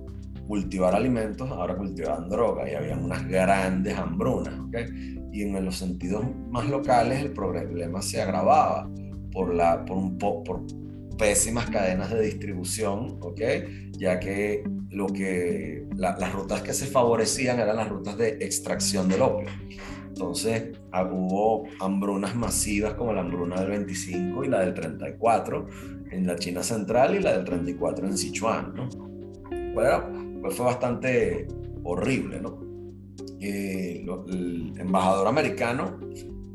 cultivar alimentos, ahora cultivaban drogas y había unas grandes hambrunas, ¿ok? Y en los sentidos más locales el problema se agravaba por, la, por, un por pésimas cadenas de distribución, ¿ok? Ya que, lo que las rutas que se favorecían eran las rutas de extracción del opio. Entonces hubo hambrunas masivas como la hambruna del 25 y la del 34 en la China central y la del 34 en Sichuan, ¿no? Bueno, pues fue bastante horrible, ¿no? Eh, el embajador americano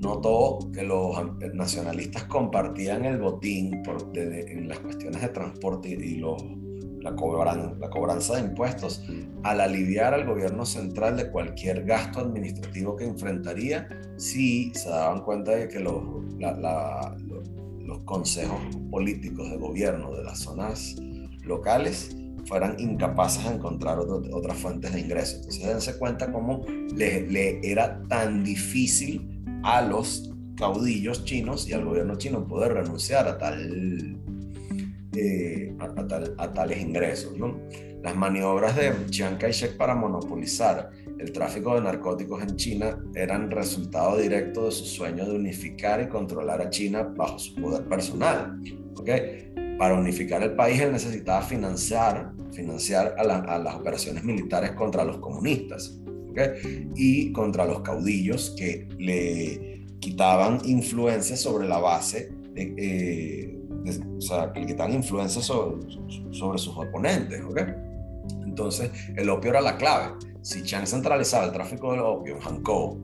notó que los nacionalistas compartían el botín por, en las cuestiones de transporte y los, la, cobran, la cobranza de impuestos al aliviar al gobierno central de cualquier gasto administrativo que enfrentaría si se daban cuenta de que los, los consejos políticos de gobierno de las zonas locales fueran incapaces de encontrar otras fuentes de ingresos. Entonces dense cuenta cómo le era tan difícil a los caudillos chinos y al gobierno chino poder renunciar a, tal, eh, a, tales ingresos. Las maniobras de Chiang Kai-shek para monopolizar el tráfico de narcóticos en China eran resultado directo de su sueño de unificar y controlar a China bajo su poder personal. ¿okay? para unificar el país él necesitaba financiar, financiar a, las operaciones militares contra los comunistas y contra los caudillos que le quitaban influencia sobre la base, de, eh, o sea, que le quitaban influencia sobre, sobre sus oponentes. Entonces, el opio era la clave. Si Chiang centralizaba el tráfico del opio en Hankou,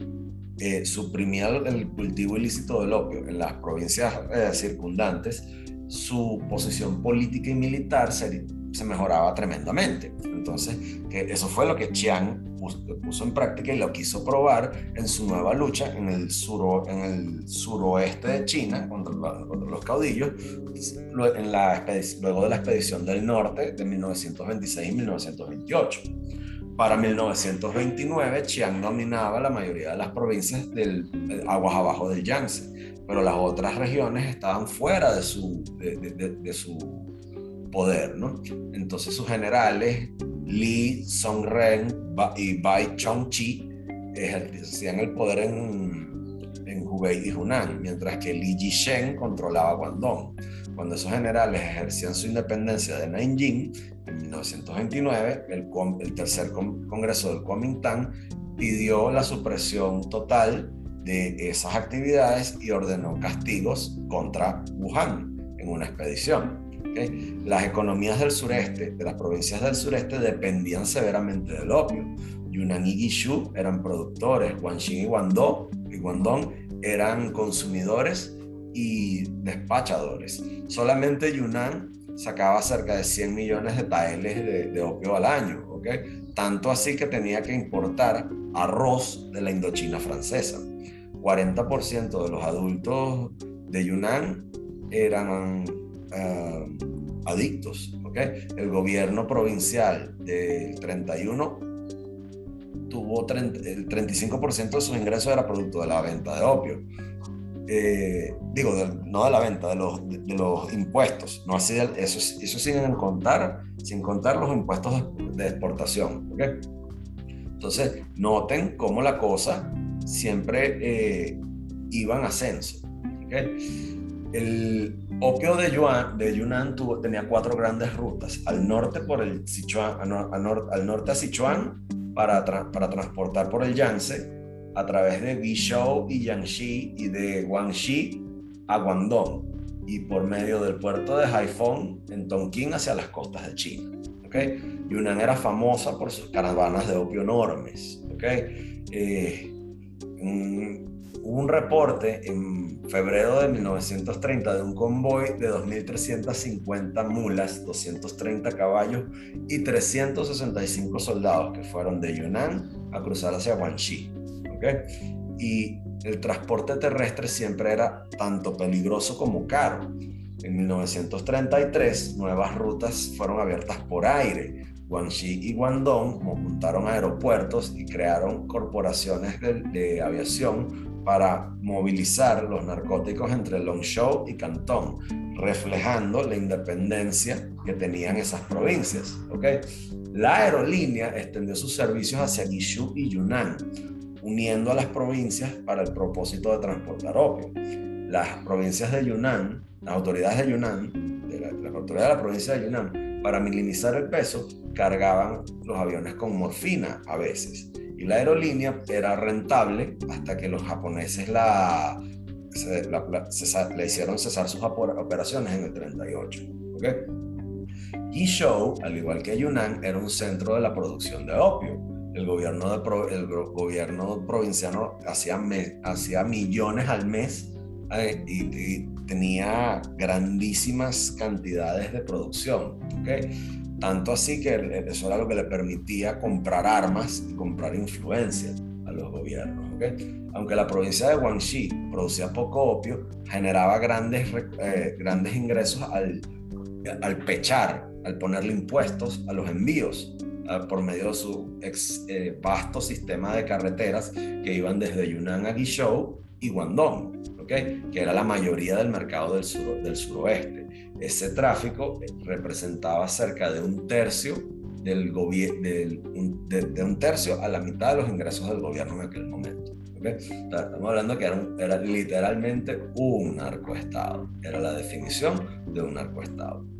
eh, suprimía el, cultivo ilícito del opio en las provincias eh, circundantes, su posición política y militar se, se, mejoraba tremendamente. Entonces, eso fue lo que Chiang puso, en práctica y lo quiso probar en su nueva lucha en el, suro, en el suroeste de China contra, los caudillos, la, luego de la expedición del norte de 1926 y 1928. Para 1929, Chiang dominaba la mayoría de las provincias del, aguas abajo del Yangtze pero las otras regiones estaban fuera de, su poder, ¿no? Entonces sus generales, Li Songren y Bai Chongqi, ejercían el poder en, en Hubei y Hunan, mientras que Li Jishen controlaba Guangdong. Cuando esos generales ejercían su independencia de Nanjing, en 1929, el, el tercer congreso del Kuomintang pidió la supresión total de esas actividades y ordenó castigos contra Wuhan en una expedición. Las economías del sureste, de las provincias del sureste, dependían severamente del opio. Yunnan y Guizhou eran productores, Guangxi y Guangdong, y Guangdong eran consumidores y despachadores. Solamente Yunnan sacaba cerca de 100 millones de taeles de, opio al año, tanto así que tenía que importar arroz de la Indochina francesa. 40% de los adultos de Yunnan eran eh, adictos. ¿okay? El gobierno provincial del 31 tuvo el 35% de sus ingresos era producto de la venta de opio. Eh, digo, no de la venta, de los, de, los impuestos. No así, eso, sin contar, sin contar los impuestos de, exportación. ¿okay? Entonces, noten cómo la cosa siempre eh, iba en ascenso. El opio de, Yuan, de Yunnan tuvo, tenía cuatro grandes rutas. Al norte, por el Sichuan, al, norte a Sichuan para, transportar por el Yangtze, a través de Guizhou y Jiangxi y de Guangxi a Guangdong y por medio del puerto de Haiphong en Tonkin hacia las costas de China. ¿okay? Yunnan era famosa por sus caravanas de opio enormes. ¿okay? Eh, hubo un reporte en febrero de 1930 de un convoy de 2.350 mulas, 230 caballos y 365 soldados que fueron de Yunnan a cruzar hacia Guangxi. ¿okay? Y el transporte terrestre siempre era tanto peligroso como caro. En 1933, nuevas rutas fueron abiertas por aire, Guangxi y Guangdong montaron aeropuertos y crearon corporaciones de, aviación para movilizar los narcóticos entre Longshou y Cantón, reflejando la independencia que tenían esas provincias. ¿okay? La aerolínea extendió sus servicios hacia Guizhou y Yunnan, uniendo a las provincias para el propósito de transportar opio. Las provincias de Yunnan, las autoridades de Yunnan, de la, las autoridades de la provincia de Yunnan, para minimizar el peso, cargaban los aviones con morfina a veces. Y la aerolínea era rentable hasta que los japoneses la, le hicieron cesar sus operaciones en el 38. ¿okay? Guizhou, al igual que Yunnan, era un centro de la producción de opio. El gobierno, de, el gobierno provinciano hacía, hacía millones al mes eh, y, tenía grandísimas cantidades de producción. ¿okay? Tanto así que eso era lo que le permitía comprar armas y comprar influencia a los gobiernos. Aunque la provincia de Guangxi producía poco opio, generaba grandes, eh, grandes ingresos al, al pechar, al ponerle impuestos a los envíos por medio de su eh, vasto sistema de carreteras que iban desde Yunnan a Guizhou y Guangdong, que era la mayoría del mercado del, sur, del suroeste. Ese tráfico representaba cerca de un tercio del de, un tercio a la mitad de los ingresos del gobierno en aquel momento. estamos hablando que era, era literalmente un narcoestado, era la definición de un narcoestado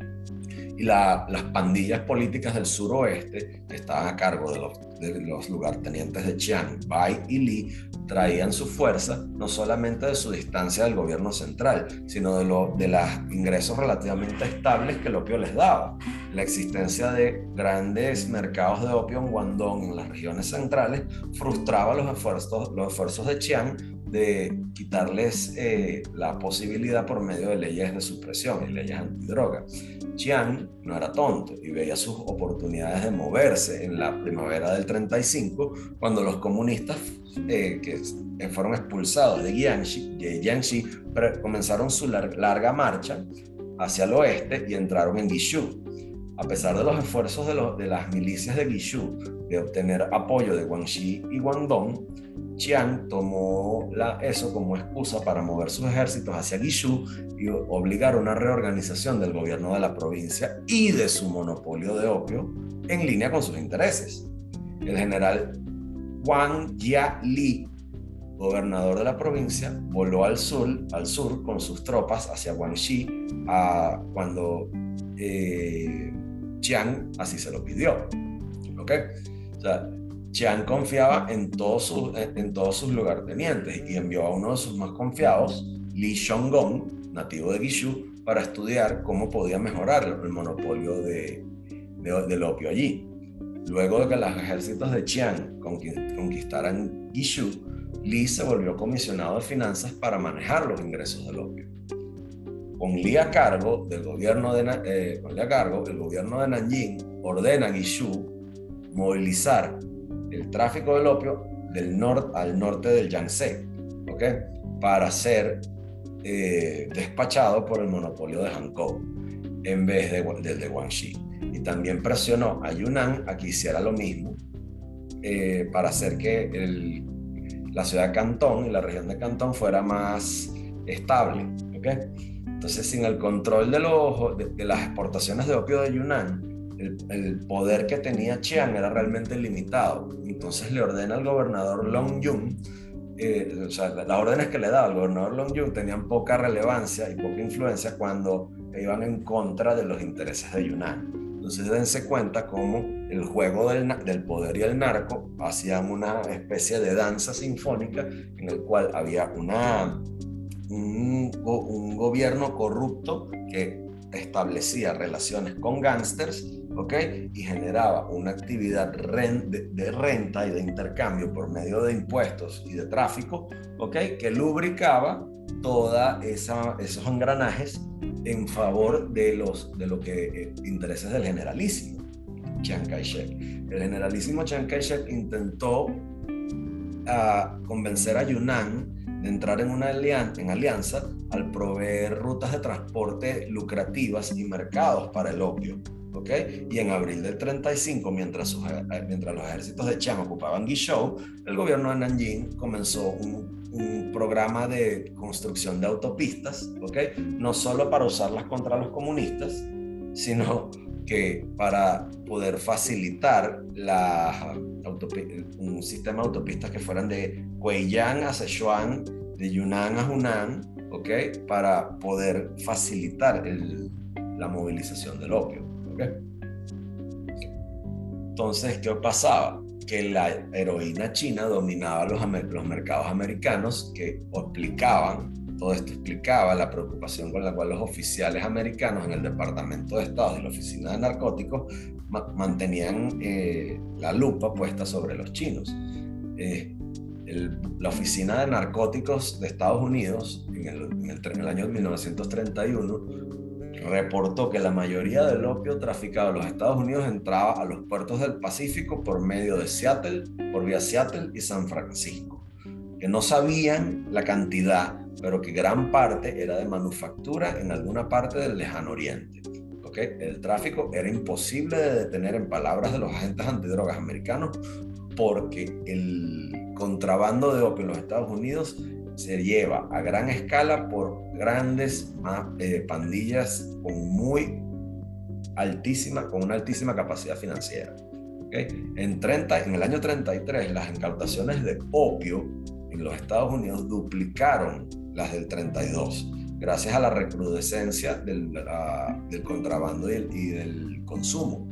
y las pandillas políticas del suroeste, que estaban a cargo de los, de los lugartenientes de Chiang, Bai y Li, traían su fuerza no solamente de su distancia del gobierno central, sino de, lo, de los ingresos relativamente estables que el opio les daba. La existencia de grandes mercados de opio en Guangdong, en las regiones centrales, frustraba los esfuerzos, los esfuerzos de Chiang de quitarles eh, la posibilidad por medio de leyes de supresión y leyes antidroga. Chiang no era tonto y veía sus oportunidades de moverse en la primavera del 35 cuando los comunistas eh, que fueron expulsados de Jiangxi, de comenzaron su larga marcha hacia el oeste y entraron en Guizhou. A pesar de los esfuerzos de, las milicias de Guizhou de obtener apoyo de Guangxi y Guangdong, Chiang tomó la, eso como excusa para mover sus ejércitos hacia Guizhou y obligar una reorganización del gobierno de la provincia y de su monopolio de opio en línea con sus intereses. El general Wang Jia-li, gobernador de la provincia, voló al sur, al sur con sus tropas hacia Guangxi a, cuando eh, Chiang así se lo pidió. ¿Ok? O confiaba en todos, sus, en todos sus lugartenientes y envió a uno de sus más confiados, Li Shonggong, nativo de Guizhou, para estudiar cómo podía mejorar el monopolio de, del opio allí. Luego de que los ejércitos de Chiang conquistaran Guizhou, Li se volvió comisionado de finanzas para manejar los ingresos del opio. Con Li a cargo, del gobierno de, eh, con cargo, el gobierno de Nanjing ordena a Guizhou movilizar el tráfico del opio del norte al norte del Yangtze, ¿ok? Para ser eh, despachado por el monopolio de Hankou en vez de, del de Guangxi. Y también presionó a Yunnan a que hiciera lo mismo eh, para hacer que el, la ciudad de Cantón y la región de Cantón fuera más estable, ¿ok? Entonces, sin el control de, los, de las exportaciones de opio de Yunnan, el, poder que tenía Chiang era realmente limitado. Entonces le ordena al gobernador Long Jung, eh, o sea, las órdenes que le daba al gobernador Long Jung tenían poca relevancia y poca influencia cuando iban en contra de los intereses de Yunnan. Entonces dense cuenta cómo el juego del, del, poder y el narco hacían una especie de danza sinfónica en el cual había una, un, un gobierno corrupto que establecía relaciones con gángsters y generaba una actividad de, renta y de intercambio por medio de impuestos y de tráfico, ¿ok? Que lubricaba todos esos engranajes en favor de los de lo que eh, intereses del generalísimo Chiang Kai-shek. El generalísimo Chiang Kai-shek intentó ah, convencer a Yunnan entrar en una alianza, en alianza al proveer rutas de transporte lucrativas y mercados para el opio. Y en abril del 35, mientras, eh, mientras los ejércitos de Chiang ocupaban Guizhou, el gobierno de Nanjing comenzó un, programa de construcción de autopistas, ¿ok? No solo para usarlas contra los comunistas, sino que para poder facilitar la un sistema de autopistas que fueran de Guiyang a Sichuan, de Yunnan a Hunan, ¿ok? Para poder facilitar la movilización del opio. Entonces, ¿qué pasaba? Que la heroína china dominaba los, los mercados americanos que explicaban, todo esto explicaba la preocupación con la cual los oficiales americanos en el Departamento de Estado y la Oficina de Narcóticos mantenían eh, la lupa puesta sobre los chinos. Eh, la Oficina de Narcóticos de Estados Unidos, en el, año 1931, reportó que la mayoría del opio traficado en los Estados Unidos entraba a los puertos del Pacífico por medio de Seattle, por vía Seattle y San Francisco, que no sabían la cantidad, pero que gran parte era de manufactura en alguna parte del lejano oriente. ¿okay? El tráfico era imposible de detener en palabras de los agentes antidrogas americanos porque el contrabando de opio en los Estados Unidos se lleva a gran escala por grandes eh, pandillas con muy altísima, con una altísima capacidad financiera. En, 30, en el año 33, las incautaciones de opio los Estados Unidos duplicaron las del 32, gracias a la recrudescencia del, del contrabando y, del consumo.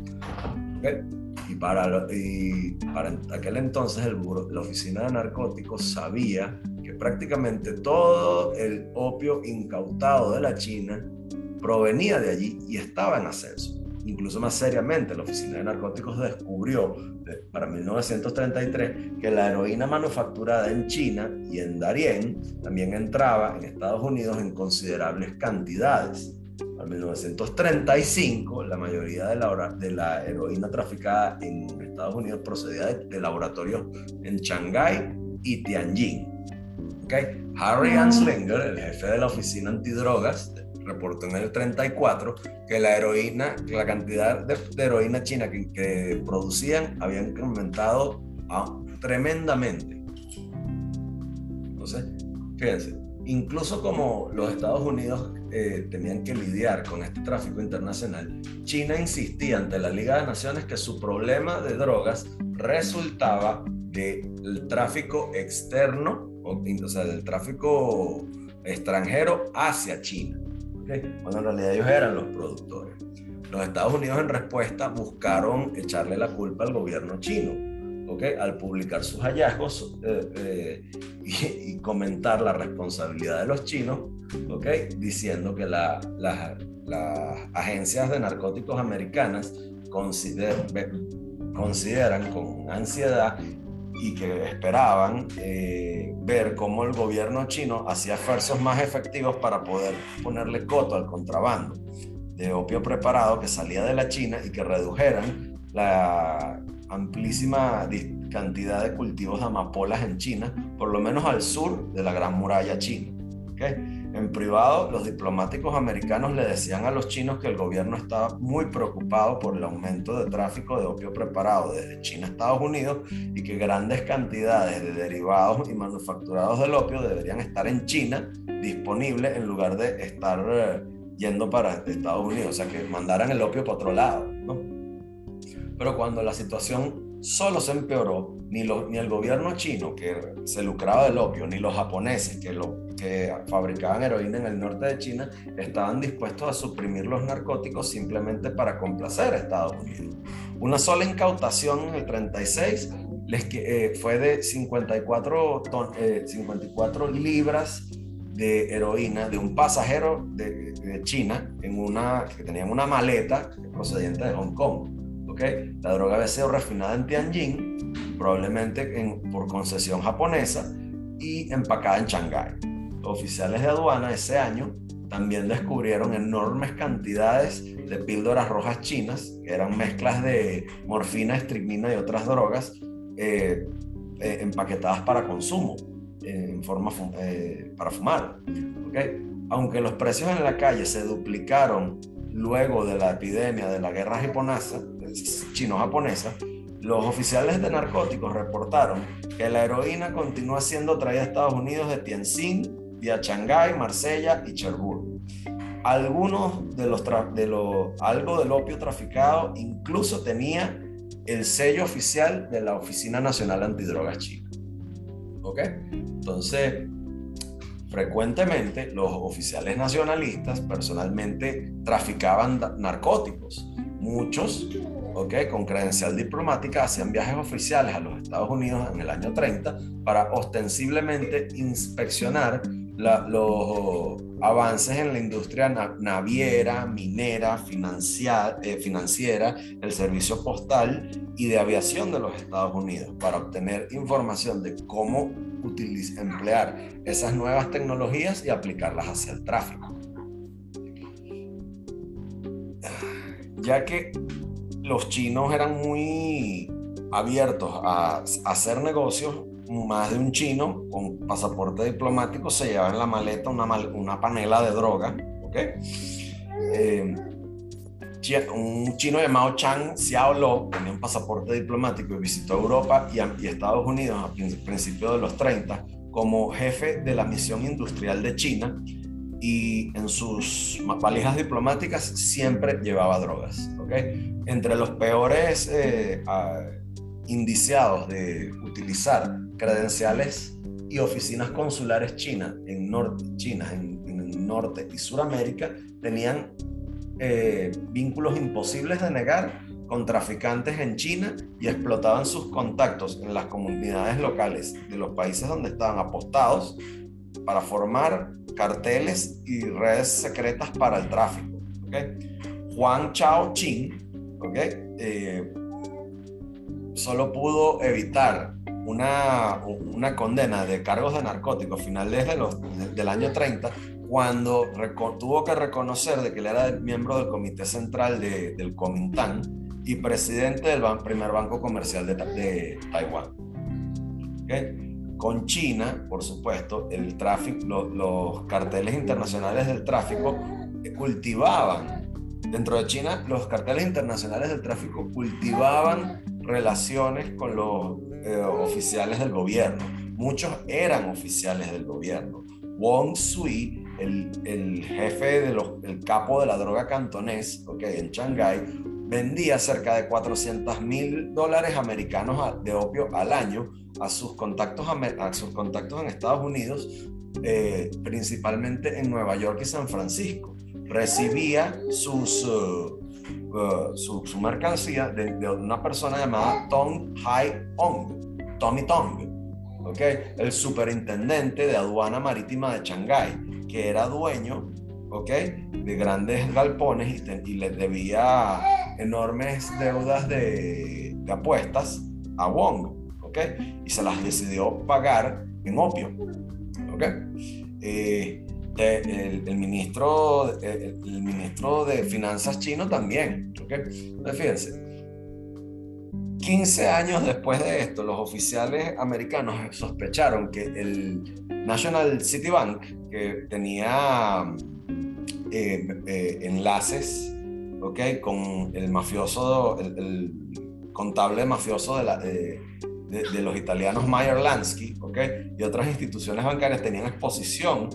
Y, para, y para aquel entonces el, la Oficina de Narcóticos sabía que prácticamente todo el opio incautado de la China provenía de allí y estaba en ascenso. Incluso más seriamente, la Oficina de Narcóticos descubrió para 1933 que la heroína manufacturada en China y en Darien también entraba en Estados Unidos en considerables cantidades. Para 1935, la mayoría de la, de la heroína traficada en Estados Unidos procedía de, laboratorios en Shanghái y Tianjin. Okay. Harry Anslinger, el jefe de la oficina antidrogas reportó en el 34 que la heroína, la cantidad de, heroína china que, producían habían aumentado tremendamente. Entonces, fíjense, incluso como los Estados Unidos eh, tenían que lidiar con este tráfico internacional, China insistía ante la Liga de Naciones que su problema de drogas resultaba del tráfico externo, o sea, del tráfico extranjero hacia China cuando en realidad ellos eran los productores. Los Estados Unidos en respuesta buscaron echarle la culpa al gobierno chino, ¿okay? al publicar sus hallazgos eh, eh, y, comentar la responsabilidad de los chinos, ¿okay? diciendo que las agencias de narcóticos americanas consideran con ansiedad y que esperaban eh, ver cómo el gobierno chino hacía esfuerzos más efectivos para poder ponerle coto al contrabando de opio preparado que salía de la China y que redujeran la amplísima cantidad de cultivos de amapolas en China, por lo menos al sur de la Gran Muralla China. ¿okay? En privado, los diplomáticos americanos le decían a los chinos que el gobierno estaba muy preocupado por el aumento de tráfico de opio preparado desde China a Estados Unidos y que grandes cantidades de derivados y manufacturados del opio deberían estar en China disponibles en lugar de estar eh, yendo para Estados Unidos, o sea, que mandaran el opio para otro lado. ¿no? Pero cuando la situación solo se empeoró, ni, ni el gobierno chino, que se lucraba del opio, ni los japoneses, que lo que fabricaban heroína en el norte de China estaban dispuestos a suprimir los narcóticos simplemente para complacer a Estados Unidos. Una sola incautación en el 36 les, eh, fue de 54, 54 eh, libras de heroína de un pasajero de, China en una, que tenía una maleta procedente de Hong Kong. ¿okay? La droga había sido refinada en Tianjin, probablemente en, por concesión japonesa, y empacada en Shanghái oficiales de aduana ese año también descubrieron enormes cantidades de píldoras rojas chinas, que eran mezclas de morfina, estricnina y otras drogas, eh, eh, empaquetadas para consumo, en forma eh, para fumar. Aunque los precios en la calle se duplicaron luego de la epidemia de la guerra japonesa, chino-japonesa, los oficiales de narcóticos reportaron que la heroína continúa siendo traída a Estados Unidos de Tianjin vía Shanghái, Marsella y Cherbourg. Algunos de los, de los, algo del opio traficado incluso tenía el sello oficial de la Oficina Nacional Antidrogas China. ¿Ok? Entonces, frecuentemente los oficiales nacionalistas personalmente traficaban narcóticos. Muchos, ¿ok? Con credencial diplomática hacían viajes oficiales a los Estados Unidos en el año 30 para ostensiblemente inspeccionar los avances en la industria naviera, minera, eh, financiera, el servicio postal y de aviación de los Estados Unidos para obtener información de cómo emplear esas nuevas tecnologías y aplicarlas hacia el tráfico. Ya que los chinos eran muy abiertos a hacer negocios, más de un chino con pasaporte diplomático se llevaba en la maleta una, una panela de droga, ¿ok? Eh, un chino llamado Chang Xiaolo tenía un pasaporte diplomático y visitó Europa y, y Estados Unidos a principios de los 30 como jefe de la misión industrial de China y en sus valijas diplomáticas siempre llevaba drogas. ¿okay? Entre los peores eh, indiciados de utilizar credenciales y oficinas consulares chinas en norte, China, en, en Norte y Suramérica tenían eh, vínculos imposibles de negar con traficantes en China y explotaban sus contactos en las comunidades locales de los países donde estaban apostados para formar carteles y redes secretas para el tráfico. ¿okay? Juan Chao Chin ¿okay? Eh, solo pudo evitar una, una, condena de cargos de narcóticos finales de del año 30 cuando tuvo que reconocer de que él era miembro del comité central de, del Comintán y presidente del primer banco comercial de, de Taiwán. Con China, por supuesto, el tráfico, los carteles internacionales del tráfico cultivaban, dentro de China, los carteles internacionales del tráfico cultivaban relaciones con los eh, oficiales del gobierno. Muchos eran oficiales del gobierno. Wong Sui el, jefe, de los, el capo de la droga cantonés, okay, en Shanghái, vendía cerca de 400 mil dólares americanos de opio al año a sus contactos, a sus contactos en Estados Unidos, eh, principalmente en Nueva York y San Francisco. Recibía sus, uh, uh, su, mercancía de, una persona llamada Tong Hai Ong, Tommy Tong, okay, el superintendente de aduana marítima de Shanghái que era dueño, ¿ok? De grandes galpones y, le debía enormes deudas de, apuestas a Wong, ¿ok? Y se las decidió pagar en opio, ¿ok? Eh, el, ministro, el, ministro de Finanzas chino también, ¿ok? Entonces, fíjense, 15 años después de esto, los oficiales americanos sospecharon que el National City Bank, que tenía eh, eh, enlaces ¿okay? con el mafioso, el, contable mafioso de, de, los italianos Meyer Lansky ¿okay? y otras instituciones bancarias tenían exposición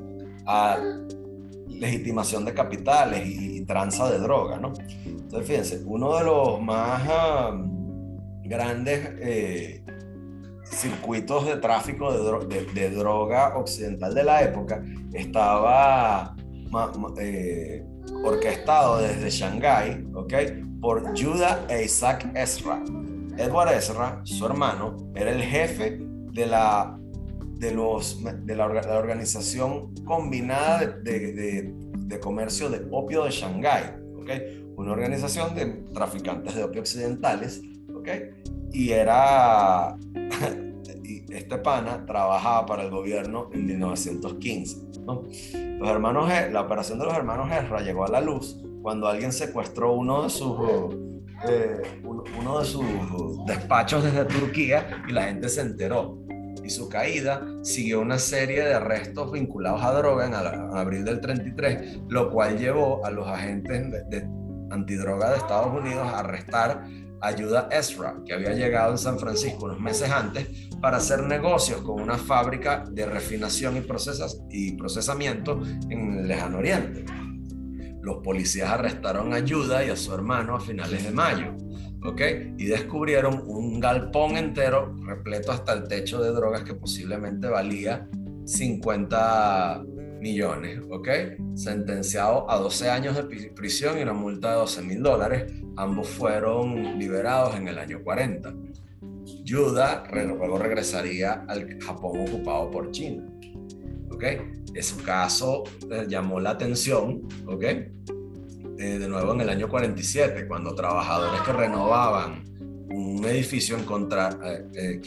legitimación de capitales y, tranza de droga. ¿no? Entonces, fíjense, uno de los más grandes eh, circuitos de tráfico de, droga occidental de la época estaba eh, orquestado desde Shanghái, ¿ok? Por Judah e Isaac Ezra. Edward Ezra, su hermano, era el jefe de la, de los, de la, organización combinada de, de, comercio de opio de Shanghái, ¿ok? Una organización de traficantes de opio occidentales, ¿ok? Y era este pana trabajaba para el gobierno en 1915. Los hermanos, la operación de los hermanos Ezra llegó a la luz cuando alguien secuestró uno de sus, eh, uno de sus despachos desde Turquía y la gente se enteró. Su caída siguió una serie de arrestos vinculados a droga en, abril del 33, lo cual llevó a los agentes de, de antidroga de Estados Unidos a arrestar ayuda Ezra, que había llegado en San Francisco unos meses antes para hacer negocios con una fábrica de refinación y, procesamiento en el lejano oriente. Los policías arrestaron Ayuda y a su hermano a finales de mayo, ¿ok? Y descubrieron un galpón entero repleto hasta el techo de drogas que posiblemente valía 50 millones, ¿ok? Sentenciado a 12 años de prisión y una multa de 12 mil dólares. Ambos fueron liberados en el año 40. Yuda luego regresaría al Japón ocupado por China, ¿ok? Ese caso eh, llamó la atención, ¿ok? Eh, de nuevo en el año 47, cuando trabajadores que renovaban un edificio encontraron, eh,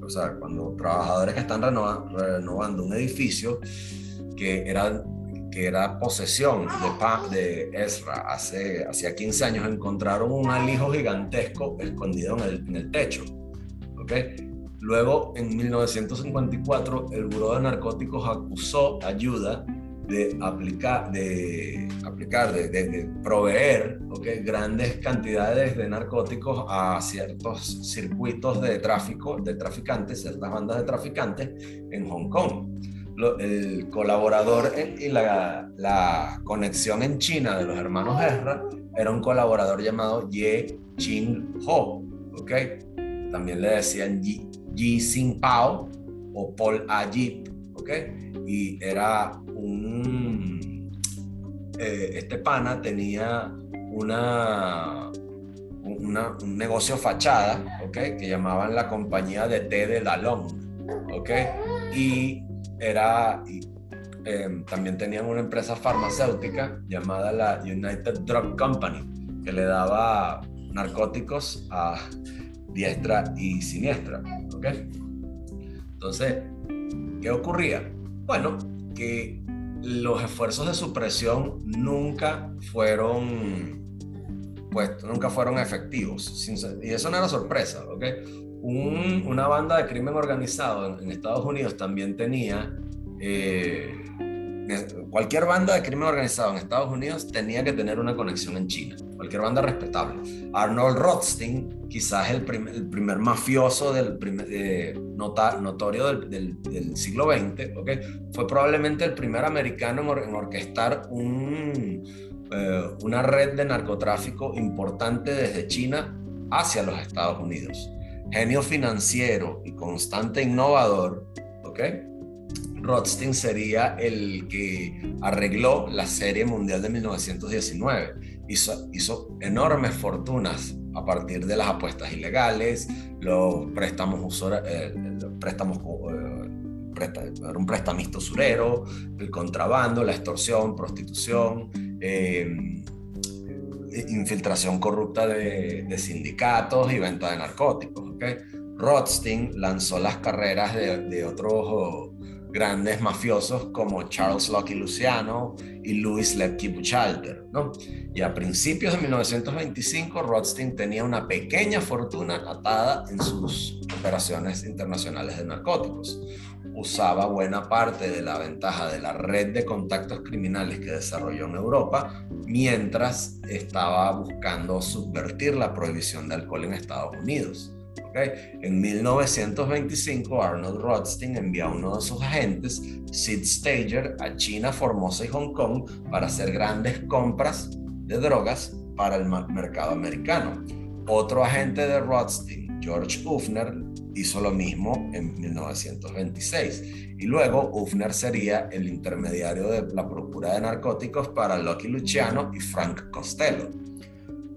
o sea, cuando trabajadores que están renovando un edificio que era, que era posesión de, de Ezra hace hacía 15 años, encontraron un alijo gigantesco escondido en el, en el techo. ¿okay? Luego, en 1954, el Buró de Narcóticos acusó ayuda de aplicar, de, aplicar, de, de, proveer ¿okay? grandes cantidades de narcóticos a ciertos circuitos de tráfico, de traficantes, ciertas bandas de traficantes en Hong Kong el colaborador y la, la, conexión en China de los hermanos Ezra era un colaborador llamado Ye Chin Ho, ¿ok? También le decían Yi, Yi Pao, o Paul Ajip, ¿ok? Y era un... Eh, este pana tenía una, un negocio fachada, ¿ok? Que llamaban la compañía de té de Dalón, ¿ok? Y era... Em, también tenían una empresa farmacéutica llamada la United Drug Company, que le daba narcóticos a diestra y siniestra. ¿ok? Entonces, ¿qué ocurría? Bueno, que los esfuerzos de supresión nunca fueron, pues, nunca fueron efectivos. Y eso no era sorpresa, ¿ok? una banda de crimen organizado en, Estados Unidos también tenía eh, cualquier banda de crimen organizado en Estados Unidos tenía que tener una conexión en China, cualquier banda respetable. Arnold Rothstein, quizás el, primer mafioso del primer, eh, notorio del, siglo XX, ¿okay? fue probablemente el primer americano en, orquestar eh, una red de narcotráfico importante desde China hacia los Estados Unidos. Genio financiero y constante innovador, ¿ok? Rothstein sería el que arregló la Serie Mundial de 1919. Hizo, hizo enormes fortunas a partir de las apuestas ilegales, los préstamos, eh, préstamos eh, un prestamista usurero, el contrabando, la extorsión, prostitución, eh, infiltración corrupta de, sindicatos y venta de narcóticos. ¿okay? Rothstein lanzó las carreras de, de otros grandes mafiosos como Charles Lucky Luciano y Louis Lepke Buchalter. ¿no? Y a principios de 1925, Rothstein tenía una pequeña fortuna atada en sus operaciones internacionales de narcóticos. Usaba buena parte de la ventaja de la red de contactos criminales que desarrolló en Europa mientras estaba buscando subvertir la prohibición de alcohol en Estados Unidos. En 1925, Arnold Rothstein envió a uno de sus agentes, Sid Stager, a China, Formosa y Hong Kong para hacer grandes compras de drogas para el mercado americano. Otro agente de Rothstein, George Ufner, hizo lo mismo en 1926. Y luego Ufner sería el intermediario de la procura de narcóticos para Lucky Luciano y Frank Costello.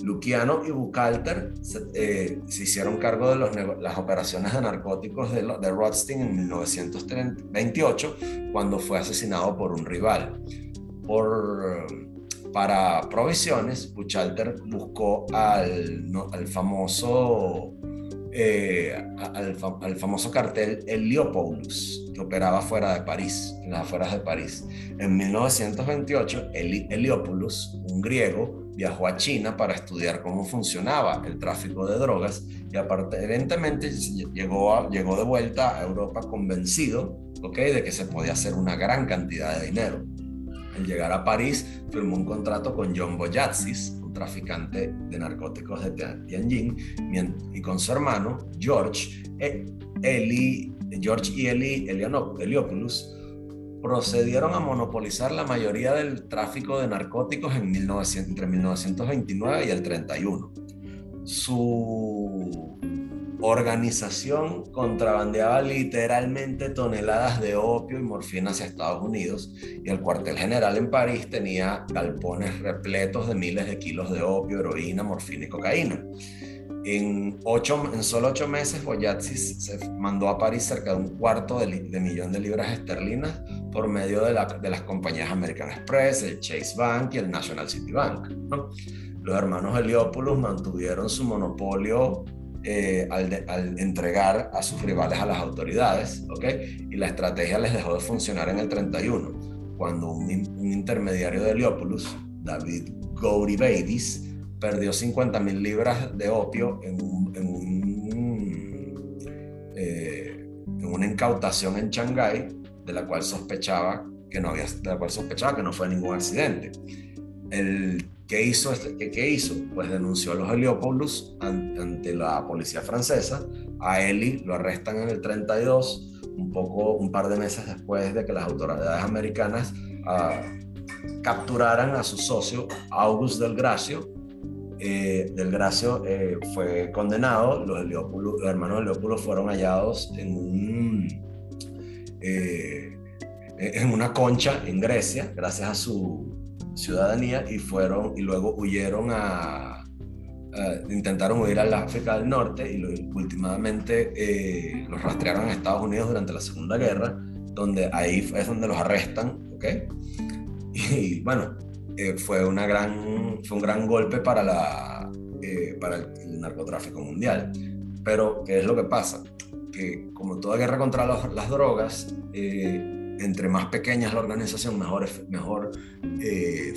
Luciano y Buchalter eh, se, hicieron cargo de las operaciones de narcóticos de, Rothstein en 1928, cuando fue asesinado por un rival. Por, para provisiones, Buchalter buscó al, al famoso eh, al, famoso cartel Heliopoulos, que operaba fuera de París, en las afueras de París. En 1928, Heliopoulos, un griego, viajó a China para estudiar cómo funcionaba el tráfico de drogas y aparentemente llegó, llegó de vuelta a Europa convencido ¿okay? de que se podía hacer una gran cantidad de dinero. Al llegar a París, firmó un contrato con John Boyatsis, un traficante de narcóticos de Tianjin, y con su hermano George, e, Eli, George y Eli Heliopoulos procedieron a monopolizar la mayoría del tráfico de narcóticos en 1900, entre 1929 y el 31. Su organización contrabandeaba literalmente toneladas de opio y morfina hacia Estados Unidos y el cuartel general en París tenía galpones repletos de miles de kilos de opio, heroína, morfina y cocaína. En, ocho, en solo ocho meses, Boyatsis se mandó a París cerca de un cuarto de, millón de libras esterlinas por medio de, las compañías American Express, el Chase Bank y el National City Bank. Los hermanos Heliopoulos mantuvieron su monopolio eh, al, entregar a sus rivales a las autoridades, Y la estrategia les dejó de funcionar en el 31, cuando un, intermediario de Heliopoulos, David Gowdy Babies, perdió 50 mil libras de opio en, eh, en, una incautación en Shanghái, de la cual sospechaba que no había, de la cual sospechaba que no fue ningún accidente. El, ¿qué, hizo este, qué, hizo? Pues denunció a los Heliopoulos ante, la policía francesa. A Eli lo arrestan en el 32, un, poco, un par de meses después de que las autoridades americanas ah, capturaran a su socio, August Del Gracio, eh, del Gracio eh, fue condenado, los, hermanos de Leopoldo fueron hallados en un, eh, en una concha en Grecia, gracias a su ciudadanía, y fueron y luego huyeron a, intentaron huir al África del Norte y últimamente eh, los rastrearon en Estados Unidos durante la Segunda Guerra, donde ahí es donde los arrestan, ¿ok? Y bueno, eh, fue, una gran, fue un gran golpe para, la, eh, para el, narcotráfico mundial. Pero, ¿qué es lo que pasa? Que como toda guerra contra las drogas, eh, entre más pequeña es la organización, mejor, mejor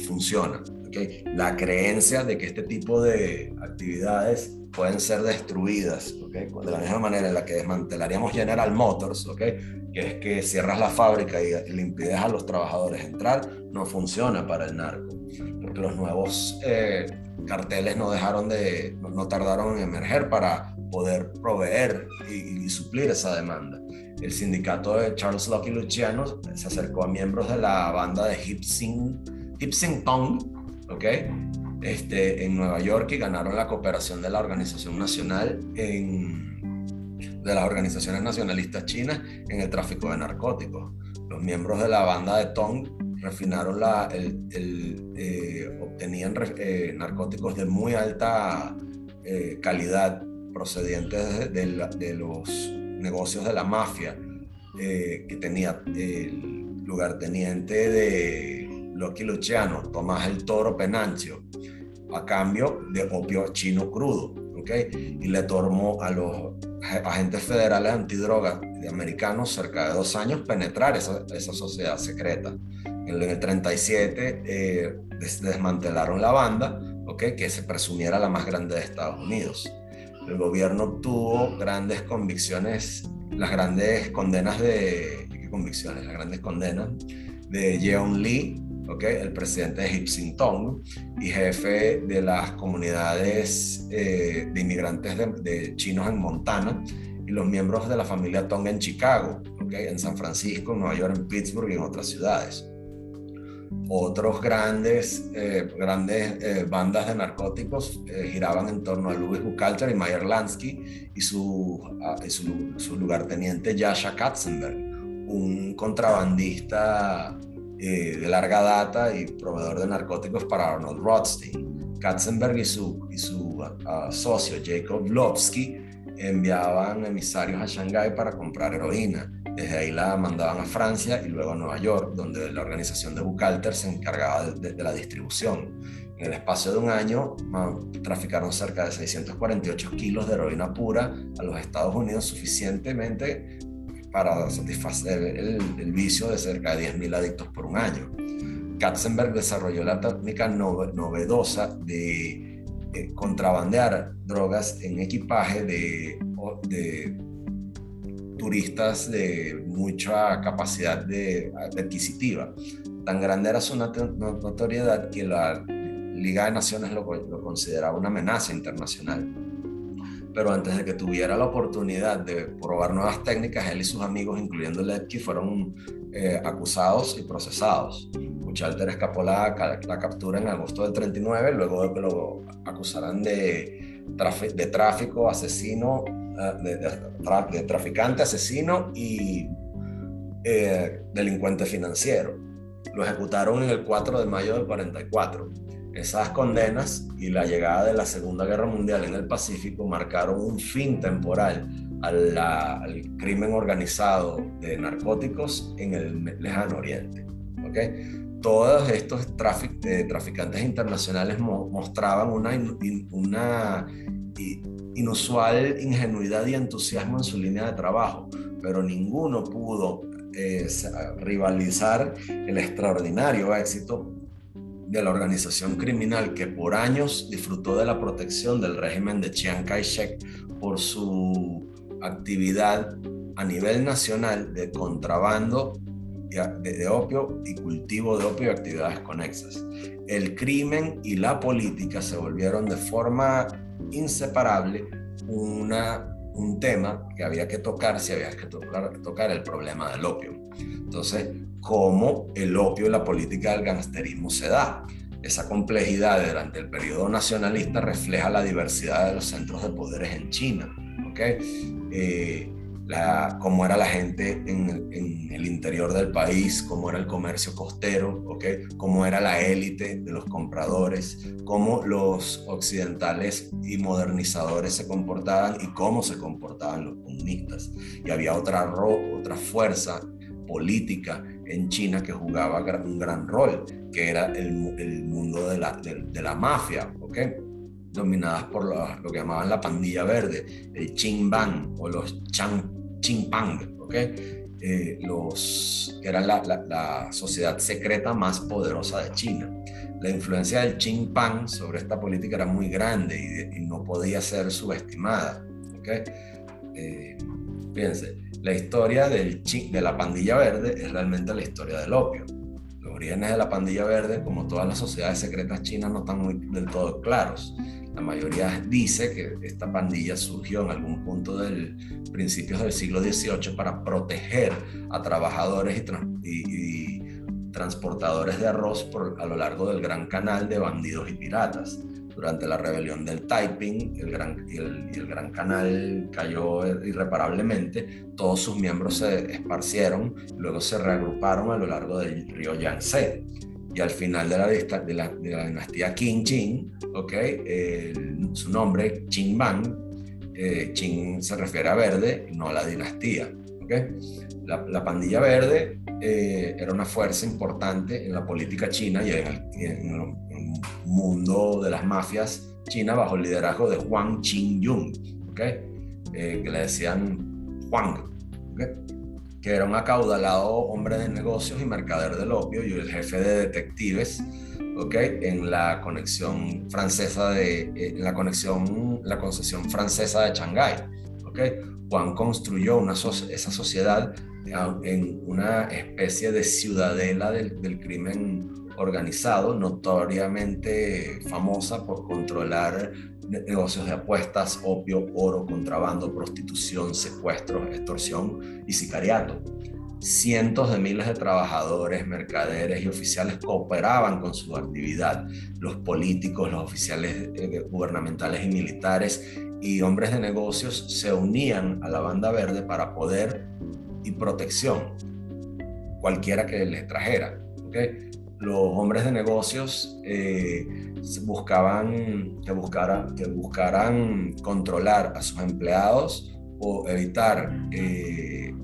funciona. ¿okay? La creencia de que este tipo de actividades pueden ser destruidas, ¿okay? de la misma manera en la que desmantelaríamos General Motors, ¿okay? que es que cierras la fábrica y le impides a los trabajadores entrar, no funciona para el narco, porque los nuevos eh, carteles no dejaron de, no, tardaron en emerger para poder proveer y, suplir esa demanda. El sindicato de Charles Lucky Luciano se acercó a miembros de la banda de Hip Sing, Tong, ¿ok? Este, en Nueva York y ganaron la cooperación de la Organización Nacional en, de las organizaciones nacionalistas chinas en el tráfico de narcóticos. Los miembros de la banda de Tong refinaron la, el, eh, obtenían eh, narcóticos de muy alta eh, calidad procedientes de, los negocios de la mafia que tenía el lugarteniente de Loki Luciano, Tomás el Toro Penancio, a cambio de opio chino crudo, ¿ok? Y le tomó a los agentes federales antidrogas de americanos cerca de dos años penetrar esa, sociedad secreta. En el 37 eh, desmantelaron la banda, ¿ok? Que se presumiera la más grande de Estados Unidos. El gobierno obtuvo grandes convicciones, las grandes condenas de... ¿Qué convicciones? Las grandes condenas de Jeon Lee, el presidente de Hipsington y jefe de las comunidades eh, de inmigrantes de, chinos en Montana y los miembros de la familia Tong en Chicago, en San Francisco, en Nueva York, en Pittsburgh y en otras ciudades. Otros grandes, eh, grandes eh, bandas de narcóticos giraban en torno a Louis Buchalter y Meyer Lansky y su, y su, su lugarteniente Jascha Katzenberg, un contrabandista eh, de larga data y proveedor de narcóticos para Arnold Rothstein. Katzenberg y su, y su ah, socio Jacob Lovsky enviaban emisarios a Shanghái para comprar heroína. Desde ahí la mandaban a Francia y luego a Nueva York, donde la organización de Buchalter se encargaba de, la distribución. En el espacio de un año traficaron cerca de 648 kilos de heroína pura a los Estados Unidos, suficientemente para satisfacer el, vicio de cerca de 10.000 adictos por un año. Katzenberg desarrolló la técnica novedosa de contrabandear drogas en equipaje de turistas de mucha capacidad de, adquisitiva. Tan grande era su notoriedad que la Liga de Naciones lo, lo consideraba una amenaza internacional pero antes de que tuviera la oportunidad de probar nuevas técnicas, él y sus amigos, incluyendo Lepke, fueron eh, acusados y procesados. Buchalter escapó la, la, captura en agosto del 39, luego de que lo acusaran de, de tráfico, asesino, eh, de, traficante, asesino y eh, delincuente financiero. Lo ejecutaron en el 4 de mayo del 44 esas condenas y la llegada de la Segunda Guerra Mundial en el Pacífico marcaron un fin temporal al crimen organizado de narcóticos en el lejano oriente. ¿okay? Todos estos eh, traficantes internacionales mostraban una, una inusual ingenuidad y entusiasmo en su línea de trabajo, pero ninguno pudo eh, rivalizar el extraordinario éxito de la organización criminal que por años disfrutó de la protección del régimen de Chiang Kai-shek por su actividad a nivel nacional de contrabando de, opio y cultivo de opio y actividades conexas. El crimen y la política se volvieron de forma inseparable una, un tema que había que tocar si había que tocar, tocar el problema del opio. Entonces, cómo el opio y la política del gangsterismo se da. Esa complejidad durante el periodo nacionalista refleja la diversidad de los centros de poderes en China. ¿okay? Eh, la, cómo era la gente en, el interior del país, cómo era el comercio costero, ¿okay? cómo era la élite de los compradores, cómo los occidentales y modernizadores se comportaban y cómo se comportaban los comunistas. Y había otra, otra fuerza política en China que jugaba un gran rol, que era el, el mundo de la, de, la mafia, ¿ok? dominadas por lo, que llamaban la pandilla verde, el Qingbang o los Chang Qingpang, ¿ok? Eh, los, eran la, la, sociedad secreta más poderosa de China. La influencia del Qingpang sobre esta política era muy grande y, no podía ser subestimada. ¿okay? Eh, fíjense, la historia del, de la pandilla verde es realmente la historia del opio. Los orígenes de la pandilla verde, como todas las sociedades secretas chinas, no están muy del todo claros. La mayoría dice que esta pandilla surgió en algún punto del principios del siglo XVIII para proteger a trabajadores y, transportadores de arroz por, a lo largo del Gran Canal de bandidos y piratas. Durante la rebelión del Taiping, el Gran, el, el Gran Canal cayó irreparablemente, todos sus miembros se esparcieron, luego se reagruparon a lo largo del río Yangtze y al final de la, de la, de la dinastía Qing Jin, okay, su nombre, Qing Bang, eh, Qing se refiere a verde, no a la dinastía. Okay. La, la pandilla verde eh, era una fuerza importante en la política china y en el, mundo de las mafias chinas bajo el liderazgo de Huang Qingyun, okay, eh, que le decían Huang. Que era un acaudalado hombre de negocios y mercader del opio y el jefe de detectives, ¿ok? En la conexión francesa de, eh, en la conexión, la concesión francesa de Shanghái, ¿ok? Juan construyó una esa sociedad en una especie de ciudadela del, del crimen organizado, notoriamente famosa por controlar negocios de apuestas, opio, oro, contrabando, prostitución, secuestros, extorsión y sicariato. Cientos de miles de trabajadores, mercaderes y oficiales cooperaban con su actividad. Los políticos, los oficiales eh, gubernamentales y militares y hombres de negocios se unían a la banda verde para poder y protección, cualquiera que les trajera. ¿okay? Los hombres de negocios eh, buscaban que, buscara, que buscaran controlar a sus empleados o evitar eh,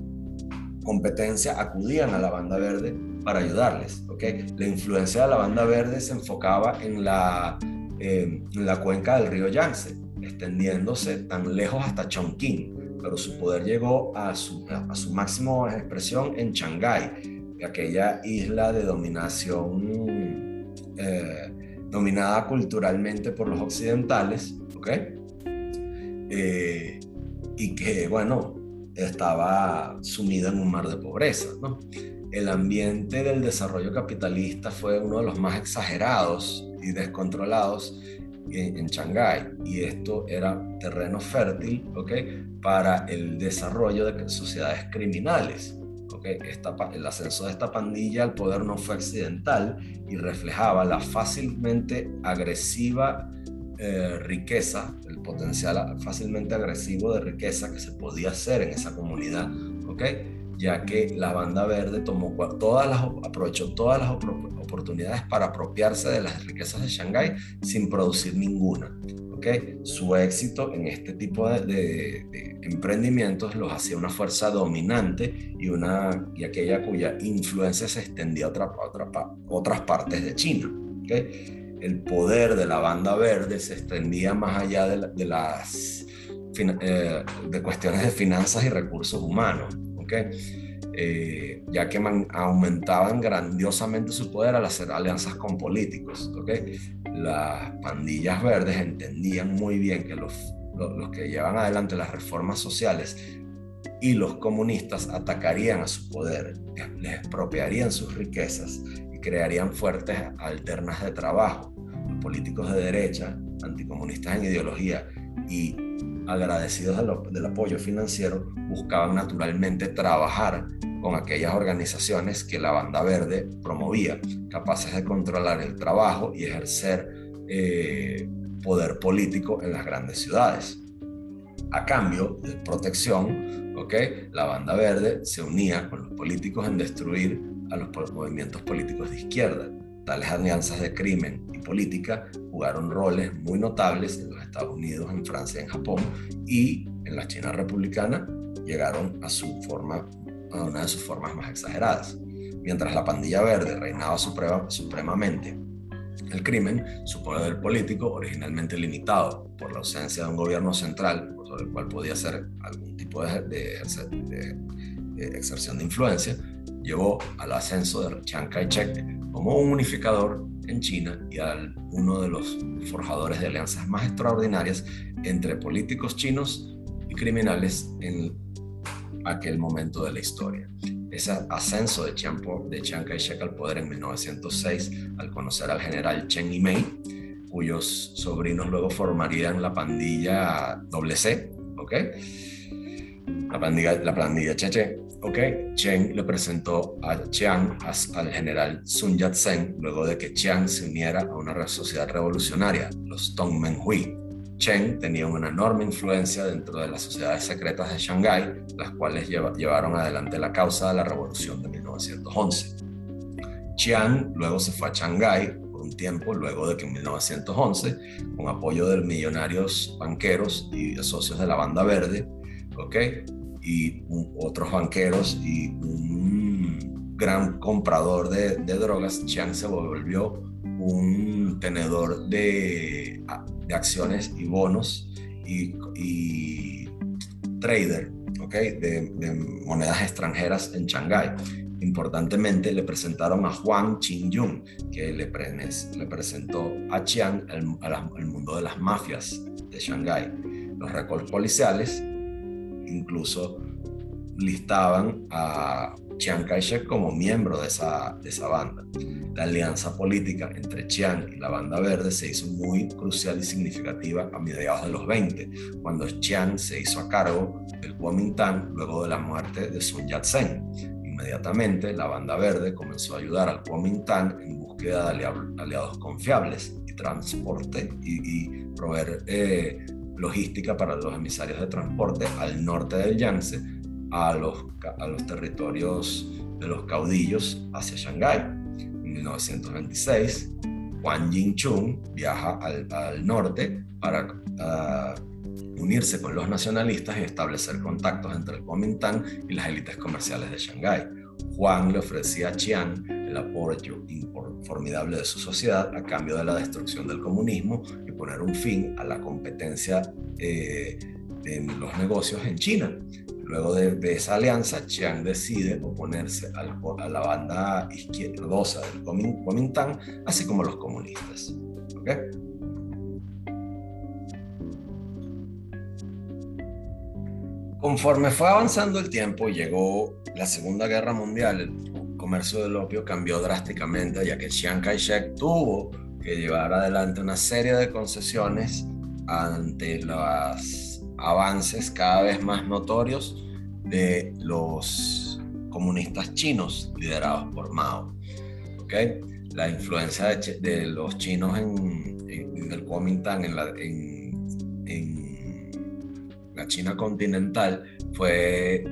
competencia, acudían a la banda verde para ayudarles. ¿okay? La influencia de la banda verde se enfocaba en la, eh, en la cuenca del río Yangtze, extendiéndose tan lejos hasta Chongqing, pero su poder llegó a su, a su máxima expresión en Shanghái aquella isla de dominación eh, dominada culturalmente por los occidentales, ¿ok? Eh, y que, bueno, estaba sumida en un mar de pobreza, ¿no? El ambiente del desarrollo capitalista fue uno de los más exagerados y descontrolados en, en Shanghái y esto era terreno fértil, ¿ok? Para el desarrollo de sociedades criminales el ascenso de esta pandilla al poder no fue accidental y reflejaba la fácilmente agresiva eh, riqueza, el potencial fácilmente agresivo de riqueza que se podía hacer en esa comunidad, ya que la banda verde tomó todas las, aprovechó todas las oportunidades para apropiarse de las riquezas de Shanghái sin producir ninguna. Su éxito en este tipo de, emprendimientos los hacía una fuerza dominante y, una, y aquella cuya influencia se extendía a otra, otra, otras partes de China. El poder de la banda verde se extendía más allá de, las eh, de cuestiones de finanzas y recursos humanos. Eh, ya que aumentaban grandiosamente su poder al hacer alianzas con políticos. ¿okay? Las pandillas verdes entendían muy bien que los, los, que llevan adelante las reformas sociales y los comunistas atacarían a su poder, les expropiarían sus riquezas y crearían fuertes alternas de trabajo. Los políticos de derecha, anticomunistas en ideología y agradecidos del apoyo financiero, buscaban naturalmente trabajar con aquellas organizaciones que la banda verde promovía, capaces de controlar el trabajo y ejercer eh, poder político en las grandes ciudades. A cambio de protección, ¿okay? la banda verde se unía con los políticos en destruir a los movimientos políticos de izquierda. Tales alianzas de crimen y política jugaron roles muy notables en los Estados Unidos, en Francia, en Japón y en la China republicana llegaron a su forma, a una de sus formas más exageradas. Mientras la pandilla verde reinaba suprema, supremamente el crimen, su poder político, originalmente limitado por la ausencia de un gobierno central sobre el cual podía hacer algún tipo de, de, de exerción de influencia, llevó al ascenso de Chiang Kai-shek como un unificador en China y al uno de los forjadores de alianzas más extraordinarias entre políticos chinos y criminales en aquel momento de la historia. Ese ascenso de Chiang, de Chiang Kai-shek al poder en 1906 al conocer al general Chen Yimei, cuyos sobrinos luego formarían la pandilla WC, ¿ok? La pandilla, la pandilla Cheche, ¿ok? Chen le presentó a Chiang al general Sun Yat-sen luego de que Chiang se uniera a una sociedad revolucionaria, los Tongmenghui. Chen tenía una enorme influencia dentro de las sociedades secretas de Shanghái, las cuales llevaron adelante la causa de la revolución de 1911. Chiang luego se fue a Shanghái por un tiempo, luego de que en 1911, con apoyo de millonarios banqueros y socios de la Banda Verde, ¿ok? Y otros banqueros y un gran comprador de, drogas, Chiang se volvió un tenedor de, de acciones y bonos y, y trader ¿okay? de, de, monedas extranjeras en Shanghái. Importantemente le presentaron a Juan Qin que le, le presentó a Chiang al mundo de las mafias de Shanghái. Los récords policiales incluso listaban a Chiang Kai-shek como miembro de esa, de esa banda. La alianza política entre Chiang y la Banda Verde se hizo muy crucial y significativa a mediados de los 20, cuando Chiang se hizo a cargo del Kuomintang luego de la muerte de Sun Yat-sen. Inmediatamente, la Banda Verde comenzó a ayudar al Kuomintang en búsqueda de aliados confiables y transporte y, proveer eh, logística para los emisarios de transporte al norte del Yangtze a los, a los territorios de los caudillos hacia Shanghái. En 1926, Juan Jing-chung viaja al, al, norte para uh, unirse con los nacionalistas y establecer contactos entre el Kuomintang y las élites comerciales de Shanghái. Juan le ofrecía a Chiang el apoyo formidable de su sociedad a cambio de la destrucción del comunismo y poner un fin a la competencia eh, en los negocios en China. Luego de, esa alianza, Chiang decide oponerse a la banda izquierdosa del Kuomintang, así como los comunistas. Conforme fue avanzando el tiempo, llegó la Segunda Guerra Mundial, el comercio del opio cambió drásticamente, ya que Chiang Kai-shek tuvo que llevar adelante una serie de concesiones ante los avances cada vez más notorios de los comunistas chinos liderados por Mao. ¿okay? La influencia de, los chinos en, el Kuomintang, en la, en la China continental, fue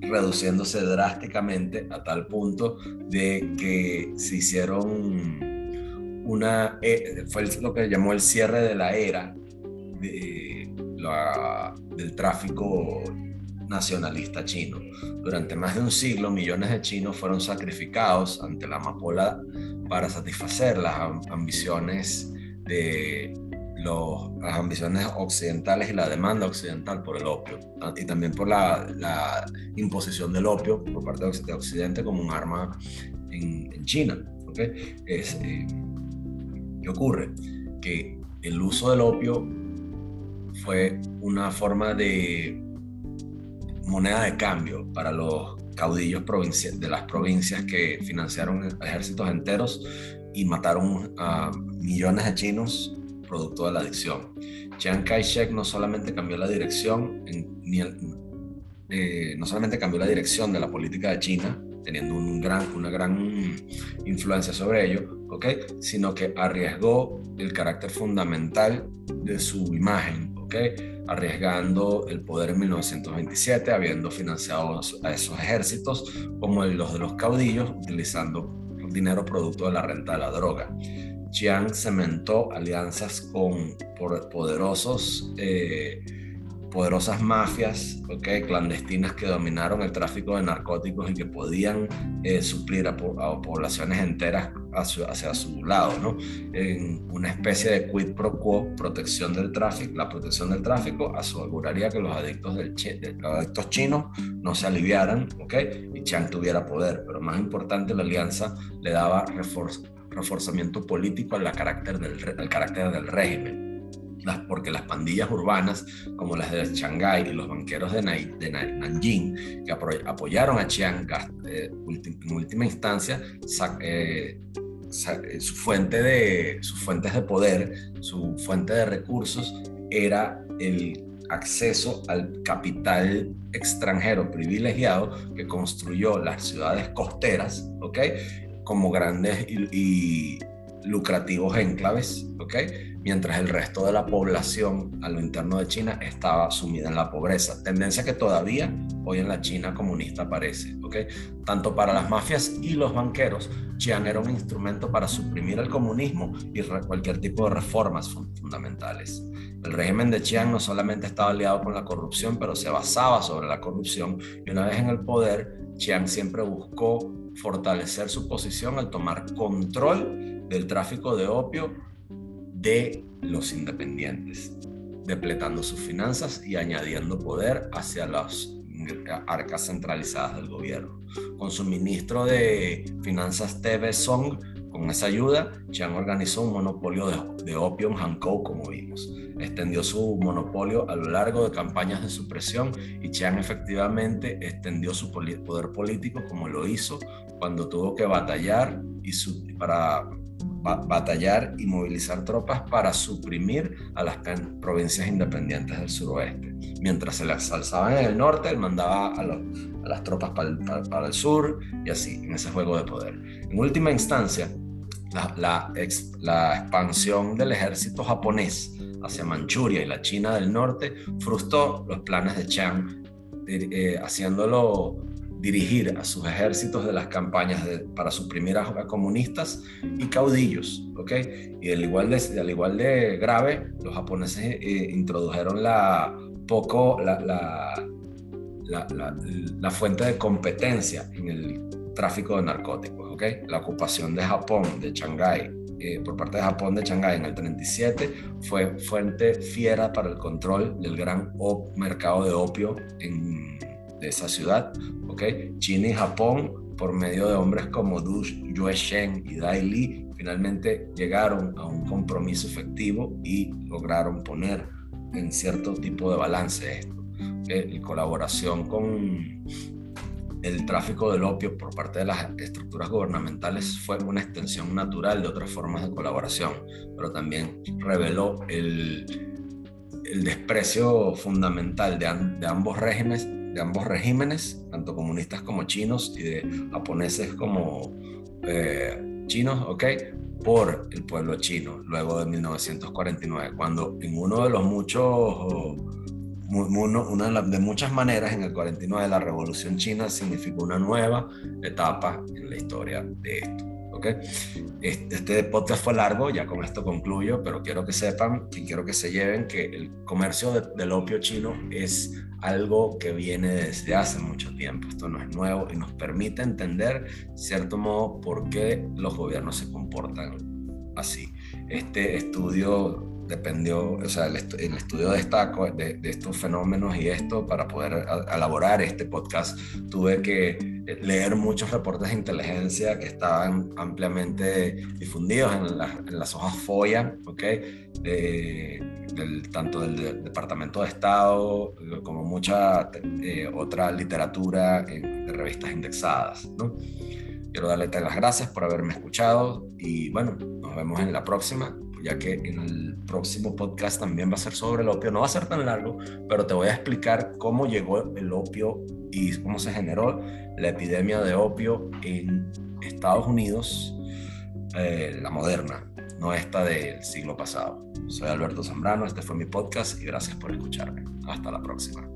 reduciéndose drásticamente a tal punto de que se hicieron una, eh, fue lo que llamó el cierre de la era de la, del tráfico nacionalista chino. Durante más de un siglo, millones de chinos fueron sacrificados ante la amapola para satisfacer las ambiciones de las ambiciones occidentales y la demanda occidental por el opio ah, y también por la, imposición del opio por parte de Occidente como un arma en, China. ¿okay? Es, eh, ¿Qué ocurre? Que el uso del opio fue una forma de moneda de cambio para los caudillos de las provincias que financiaron ejércitos enteros y mataron a millones de chinos producto de la adicción. Chiang Kai-shek no solamente cambió la dirección, eh, no solamente cambió la dirección de la política de China, teniendo un gran, una gran influencia sobre ello, ¿okay? sino que arriesgó el carácter fundamental de su imagen, ¿okay? arriesgando el poder en 1927, habiendo financiado a esos ejércitos como los de los caudillos, utilizando dinero producto de la renta de la droga. Chiang cementó alianzas con poderosos eh, poderosas mafias okay, clandestinas que dominaron el tráfico de narcóticos y que podían eh, suplir a, poblaciones enteras hacia, su lado, ¿no? En una especie de quid pro quo, protección del tráfico, la protección del tráfico aseguraría que los adictos, del los adictos chinos no se aliviaran, ¿ok? Y Chiang tuviera poder, pero más importante, la alianza le daba reforzamiento político al carácter del, al carácter del régimen porque las pandillas urbanas, como las de Shanghái y los banqueros de, Nanjing, que apoyaron a Chiang eh, en última instancia, eh, eh, su fuente de, sus fuentes de poder, su fuente de recursos era el acceso al capital extranjero privilegiado que construyó las ciudades costeras, ¿ok? Como grandes y, y lucrativos enclaves, ¿ok? mientras el resto de la población a lo interno de China estaba sumida en la pobreza. Tendencia que todavía hoy en la China comunista aparece. ¿okay? Tanto para las mafias y los banqueros, Chiang era un instrumento para suprimir el comunismo y cualquier tipo de reformas fundamentales. El régimen de Chiang no solamente estaba aliado con la corrupción, pero se basaba sobre la corrupción y una vez en el poder, Chiang siempre buscó fortalecer su posición al tomar control del tráfico de opio de los independientes, depletando sus finanzas y añadiendo poder hacia las arcas centralizadas del gobierno. Con su ministro de Finanzas TV Song, con esa ayuda, Chiang organizó un monopolio de, opio en Hankou, como vimos. Extendió su monopolio a lo largo de campañas de supresión y Chiang efectivamente extendió su poder político como lo hizo cuando tuvo que batallar y para batallar y movilizar tropas para suprimir a las provincias independientes del suroeste. Mientras se las alzaban en el norte, él mandaba a, las tropas para el, sur y así, en ese juego de poder. En última instancia, la, expansión del ejército japonés hacia Manchuria y la China del norte frustró los planes de Chiang, eh, haciéndolo dirigir a sus ejércitos de las campañas para suprimir a, comunistas y caudillos, ¿ok? Y al igual de, al igual de grave, los japoneses eh, introdujeron la poco la, la, la, fuente de competencia en el tráfico de narcóticos, ¿ok? La ocupación de Japón, de Shanghái, eh, por parte de Japón de Shanghái en el 37 fue fuente fiera para el control del gran mercado de opio en de esa ciudad, ¿ok? China y Japón, por medio de hombres como Du Yueshen y Dai Li, finalmente llegaron a un compromiso efectivo y lograron poner en cierto tipo de balance esto. ¿okay? colaboración con el tráfico del opio por parte de las estructuras gubernamentales fue una extensión natural de otras formas de colaboración, pero también reveló el, el desprecio fundamental de, de ambos regímenes de ambos regímenes, tanto comunistas como chinos y de japoneses como eh, chinos, ¿ok? Por el pueblo chino, luego de 1949, cuando en uno de los muchos, una de muchas maneras, en el 49 la revolución china significó una nueva etapa en la historia de esto. Este podcast fue largo, ya con esto concluyo, pero quiero que sepan y quiero que se lleven que el comercio del opio chino es algo que viene desde hace mucho tiempo. Esto no es nuevo y nos permite entender, cierto modo, por qué los gobiernos se comportan así. Este estudio dependió, o sea, el, estudio de, de, estos fenómenos y esto, para poder elaborar este podcast, tuve que leer muchos reportes de inteligencia que estaban ampliamente difundidos en, las hojas FOIA, ¿ok? del, tanto del, Departamento de Estado como mucha eh, otra literatura en, de revistas indexadas, ¿no? Quiero darle las gracias por haberme escuchado y bueno, nos vemos en la próxima ya que en el próximo podcast también va a ser sobre el opio. No va a ser tan largo, pero te voy a explicar cómo llegó el opio y cómo se generó la epidemia de opio en Estados Unidos, eh, la moderna. no esta del siglo pasado. Soy Alberto Zambrano, este fue mi podcast y gracias por escucharme. Hasta la próxima.